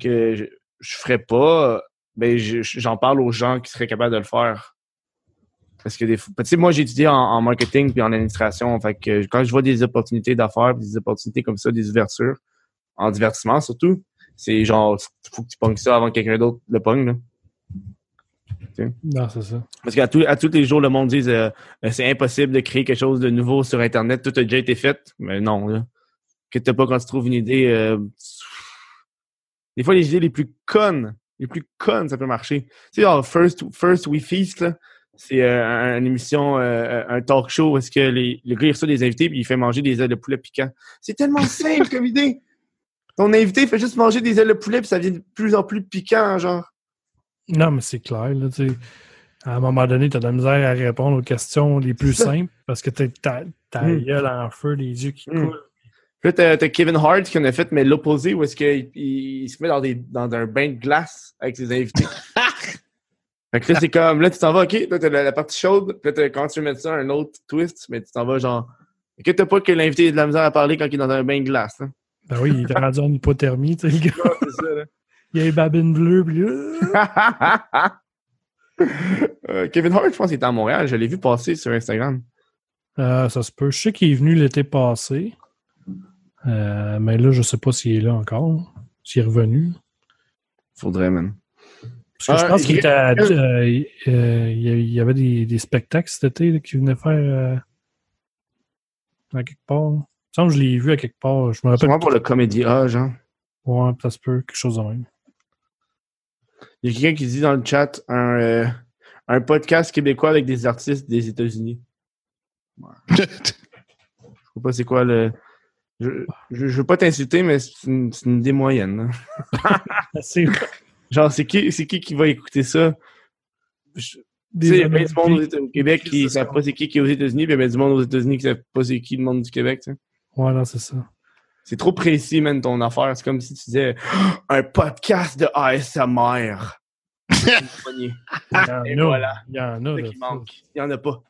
que je, je ferais pas, ben je- j'en parle aux gens qui seraient capables de le faire. Parce que des fois, tu sais, moi j'ai étudié en, en marketing puis en administration, fait que quand je vois des opportunités d'affaires, des opportunités comme ça, des ouvertures, en divertissement surtout, c'est genre, faut que tu pognes ça avant que quelqu'un d'autre le pogne. Là. Non, c'est ça. Parce qu'à tous, à tous les jours, le monde dit euh, euh, c'est impossible de créer quelque chose de nouveau sur Internet. Tout a déjà été fait. Mais non, là. Que t'as pas quand tu trouves une idée. euh, Des fois, les idées les plus connes, les plus connes, ça peut marcher. Tu sais, genre First, First We Feast, là, c'est euh, un- une émission, euh, un talk show où est-ce que les, le gars il reçoit des invités puis il fait manger des ailes de poulet piquant. C'est tellement simple comme idée. Ton invité fait juste manger des ailes de poulet puis ça devient de plus en plus piquant, genre. Non, mais c'est clair. Là, tu sais. à un moment donné, tu as de la misère à répondre aux questions les plus simples parce que t'as ta, ta Mm. gueule en feu, les yeux qui Mm. coulent. Puis Là, t'as, Kevin Hart qui en a fait, mais l'opposé, où est-ce qu'il il, il se met dans, des, dans un bain de glace avec ses invités. fait que là, c'est comme, là, tu t'en vas, OK, là, t'as la, la partie chaude, puis là, quand tu mettre ça, un autre twist, mais tu t'en vas genre, OK, t'as pas que l'invité ait de la misère à parler quand il est dans un bain de glace. Hein? Ben oui, il est rendu en hypothermie, tu sais, le gars. c'est ça, là. Il a les babines bleues, puis là, Euh, Kevin Hart, je pense qu'il était à Montréal. Je l'ai vu passer sur Instagram. euh, ça se peut. Je sais qu'il est venu l'été passé. Euh, mais là, je sais pas s'il est là encore. S'il est revenu. Faudrait, man. Parce que je Ah, pense qu'il il- était à- euh, il euh, il y a- il y avait des, des spectacles cet été qu'il venait faire euh, à quelque part. Me semble que je l'ai vu à quelque part. Je me rappelle Sûrement pour le comédie A, genre. Ouais, ça se peut, quelque chose de même. Il y a quelqu'un qui dit dans le chat un, euh, un podcast québécois avec des artistes des États-Unis. Je sais pas c'est quoi le. Je, je, je veux pas t'insulter, mais c'est une, c'est une idée moyenne. C'est Genre, c'est qui, c'est qui qui va écouter ça? Je- il y a bien du monde au Québec qui ne savent pas c'est qui qui est aux États-Unis, puis il y a bien du monde aux États-Unis qui ne savent pas c'est qui le monde du Québec. tu non, c'est ça. C'est trop précis, man, ton affaire. C'est comme si tu disais un podcast de ASMR. Il y en Et a. voilà. Il y en a. Qui. Il n'y en a pas.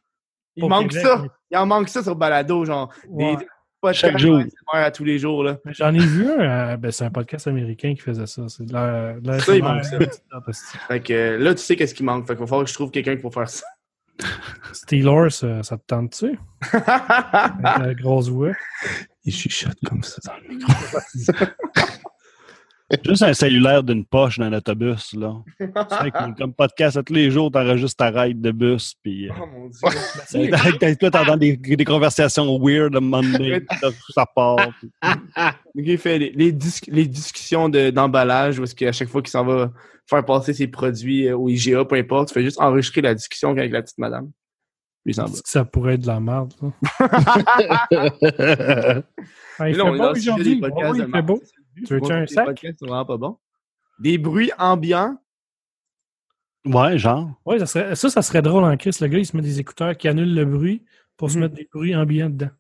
Il manque Québec, ça. mais- Il en manque ça sur Balado, genre. Ouais. Des podcasts Chaque jour. ASMR à tous les jours, là. J'en ai vu un, euh, ben, c'est un podcast américain qui faisait ça. C'est de Ça, il manque ça. Fait que euh, là, tu sais qu'est-ce qui manque. Fait qu'il va falloir que je trouve quelqu'un pour faire ça. Steelers, ça, ça te tente-tu? La grosse voix. Il chuchote comme ça dans le micro. Juste un cellulaire d'une poche dans l'autobus, là. Cool. Comme podcast, à tous les jours, t'enregistres ta ride de bus, puis... euh, Oh mon dieu. Toi, t'entends des, des conversations weird à Monday, puis là, ça part. puis- il fait les, les, dis- les discussions de- d'emballage où est-ce qu'à chaque fois qu'il s'en va faire passer ses produits euh, au IGA, peu importe, tu fais juste enregistrer la discussion avec la petite madame. Puis il s'en va. Est-ce que ça pourrait être de la merde, ça? Ah, il là, fait est beau aujourd'hui. de il fait beau. Tu Tu veux-tu un sac? podcasts sont vraiment pas bons. Des bruits ambiants. Ouais, genre. Oui, ça, serait, ça, ça serait drôle en crise. Le gars, il se met des écouteurs qui annulent le bruit pour se Mhm. mettre des bruits ambiants dedans.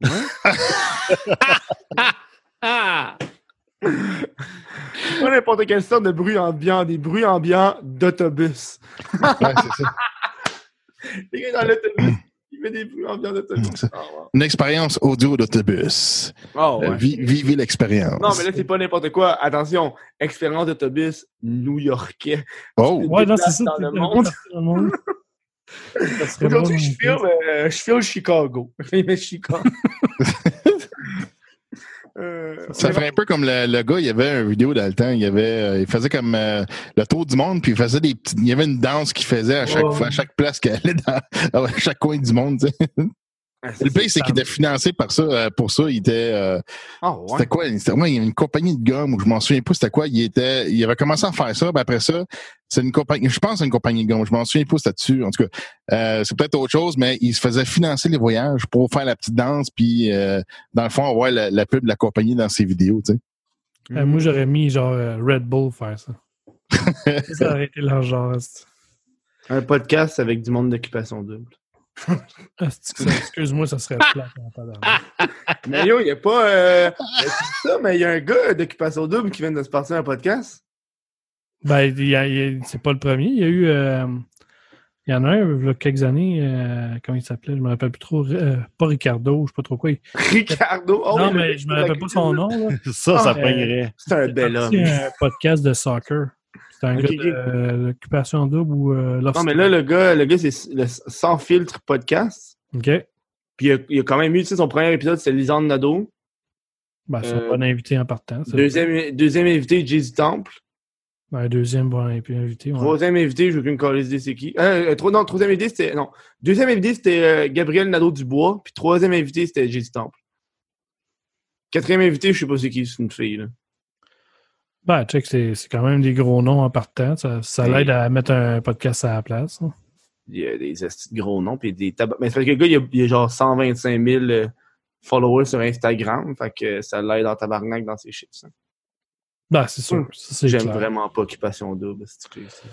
Pas n'importe quelle sorte de bruit ambiant, des bruits ambiants d'autobus. Ouais, c'est ça. Les gars dans l'autobus, Il fait des bruits ambiants d'autobus. Ça- Ah, ouais. Une expérience audio d'autobus. Ouais. Euh, vi- vivez l'expérience. Non, mais là, c'est pas n'importe quoi. Attention, expérience d'autobus new-yorkais. Oh! Ouais, non, c'est ça. dans le monde. dans le Aujourd'hui, je filme, euh, je filme Chicago. Je filme Chicago. Euh, Ça ferait un peu comme le, le gars, il y avait une vidéo dans le temps, il, y avait, euh, il faisait comme euh, le tour du monde, puis il faisait des petits, il y avait une danse qu'il faisait à chaque, Oh. fois, à chaque place qu'il allait dans à chaque coin du monde. tu sais. Ah, Le pire, c'est qu'il était financé par ça, euh, pour ça, il était, euh, Ah, ouais. c'était quoi? C'était, ouais, il y avait une compagnie de gomme, ou je m'en souviens pas c'était quoi, il était, il avait commencé à faire ça, puis après ça, c'est une compagnie, je pense que c'est une compagnie de gomme, je m'en souviens pas c'était dessus, en tout cas, euh, c'est peut-être autre chose, mais il se faisait financer les voyages pour faire la petite danse, puis euh, dans le fond, avoir la, la pub de la compagnie dans ses vidéos, tu sais. Euh, moi, j'aurais mis genre Red Bull faire ça. ça aurait été leur genre. asti. Un podcast avec du monde d'occupation double. Ça- Excuse-moi, ça serait plat. Mais yo, il n'y a pas. Euh, c'est ça, mais il y a un gars d'occupation double qui vient de se passer un podcast? Ben, il y a- il y a- c'est pas le premier. Il y a eu. euh, il y en a un, il y a quelques années, euh, comment il s'appelait, je me rappelle plus trop. euh, pas Ricardo, je sais pas trop quoi. il- Ricardo? Oh, non, mais je me rappelle pas son nom. Là. Ça, ça Ah, poignerait. C'est un bel homme. C'est un podcast de soccer. C'est un Ok, gars euh, l'occupation double ou euh, Non, mais là, le gars, le gars c'est le Sans filtre podcast. OK. Puis il a, il a quand même eu, tu sais, son premier épisode, c'est Lisande Nadeau. Ben, c'est un Euh, bon invité en partant. Deuxième, deuxième invité, Jay Temple. Ben, deuxième bon invité. ouais. Troisième invité, j'ai aucune idée c'est qui? Euh, non, troisième invité, c'était. Non. Deuxième invité, c'était Gabriel Nadeau-Dubois. Puis troisième invité, c'était Jay Temple. Quatrième invité, je sais pas c'est qui, c'est une fille, là. Ben, check, c'est c'est quand même des gros noms en partant. Ça, ça l'aide à mettre un podcast à la place. hein. Il y a des gros noms, puis des. Mais c'est parce que le gars, il a, il a genre 125 000 euh, followers sur Instagram. Fait que ça l'aide en tabarnak dans ses shit. ça. Ben, c'est sûr. Hum. J'aime vraiment pas Occupation Double. que ça.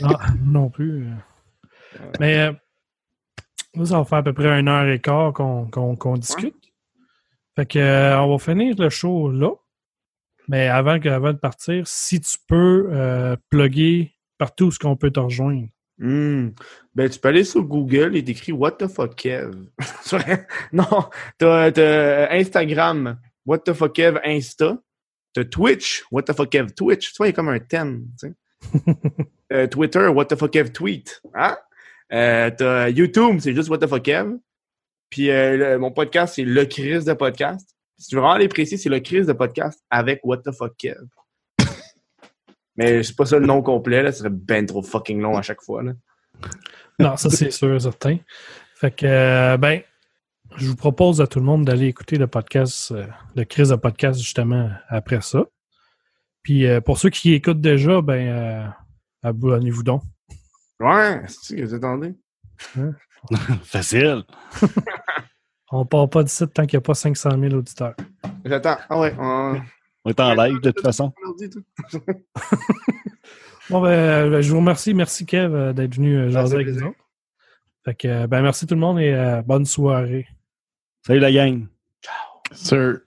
Non, non plus. euh. Mais euh, là, ça va faire à peu près une heure et quart qu'on discute. Fait que euh, on va finir le show là. Mais avant, que, avant de partir, si tu peux euh, plugger partout où qu'on peut te rejoindre. Hmm. Ben, tu peux aller sur Google et t'écris What the fuck Kev. Non, t'as t'as Instagram, What the fuck Kev Insta. T'as Twitch, What the fuck Kev Twitch. Tu vois, il y a comme un thème. Tu sais. Euh, Twitter, What the fuck Kev Tweet. Hein? Euh, t'as YouTube, c'est juste What the fuck Kev. Puis euh, le- mon podcast, c'est Le Chris de podcast. Si tu veux vraiment aller précis, c'est Le Chris de podcast avec What the fuck Kev. Mais c'est pas ça le nom complet, là. Ce serait ben trop fucking long à chaque fois, là. Non, ça c'est sûr, certain. Fait que, euh, ben, je vous propose à tout le monde d'aller écouter le podcast, euh, le crise de podcast justement après ça. Puis euh, pour ceux qui écoutent déjà, ben, euh, abonnez-vous donc. Ouais, c'est que vous attendez. Facile. On part pas d'ici tant qu'il n'y a pas 500 000 auditeurs. J'attends. Ah ouais, on... On est en live de toute façon. Bon, ben, euh, je vous remercie. Merci, Kev, euh, d'être venu euh, jaser avec nous. autres. Fait que, ben, merci tout le monde et euh, bonne soirée. Salut la gang. Sir.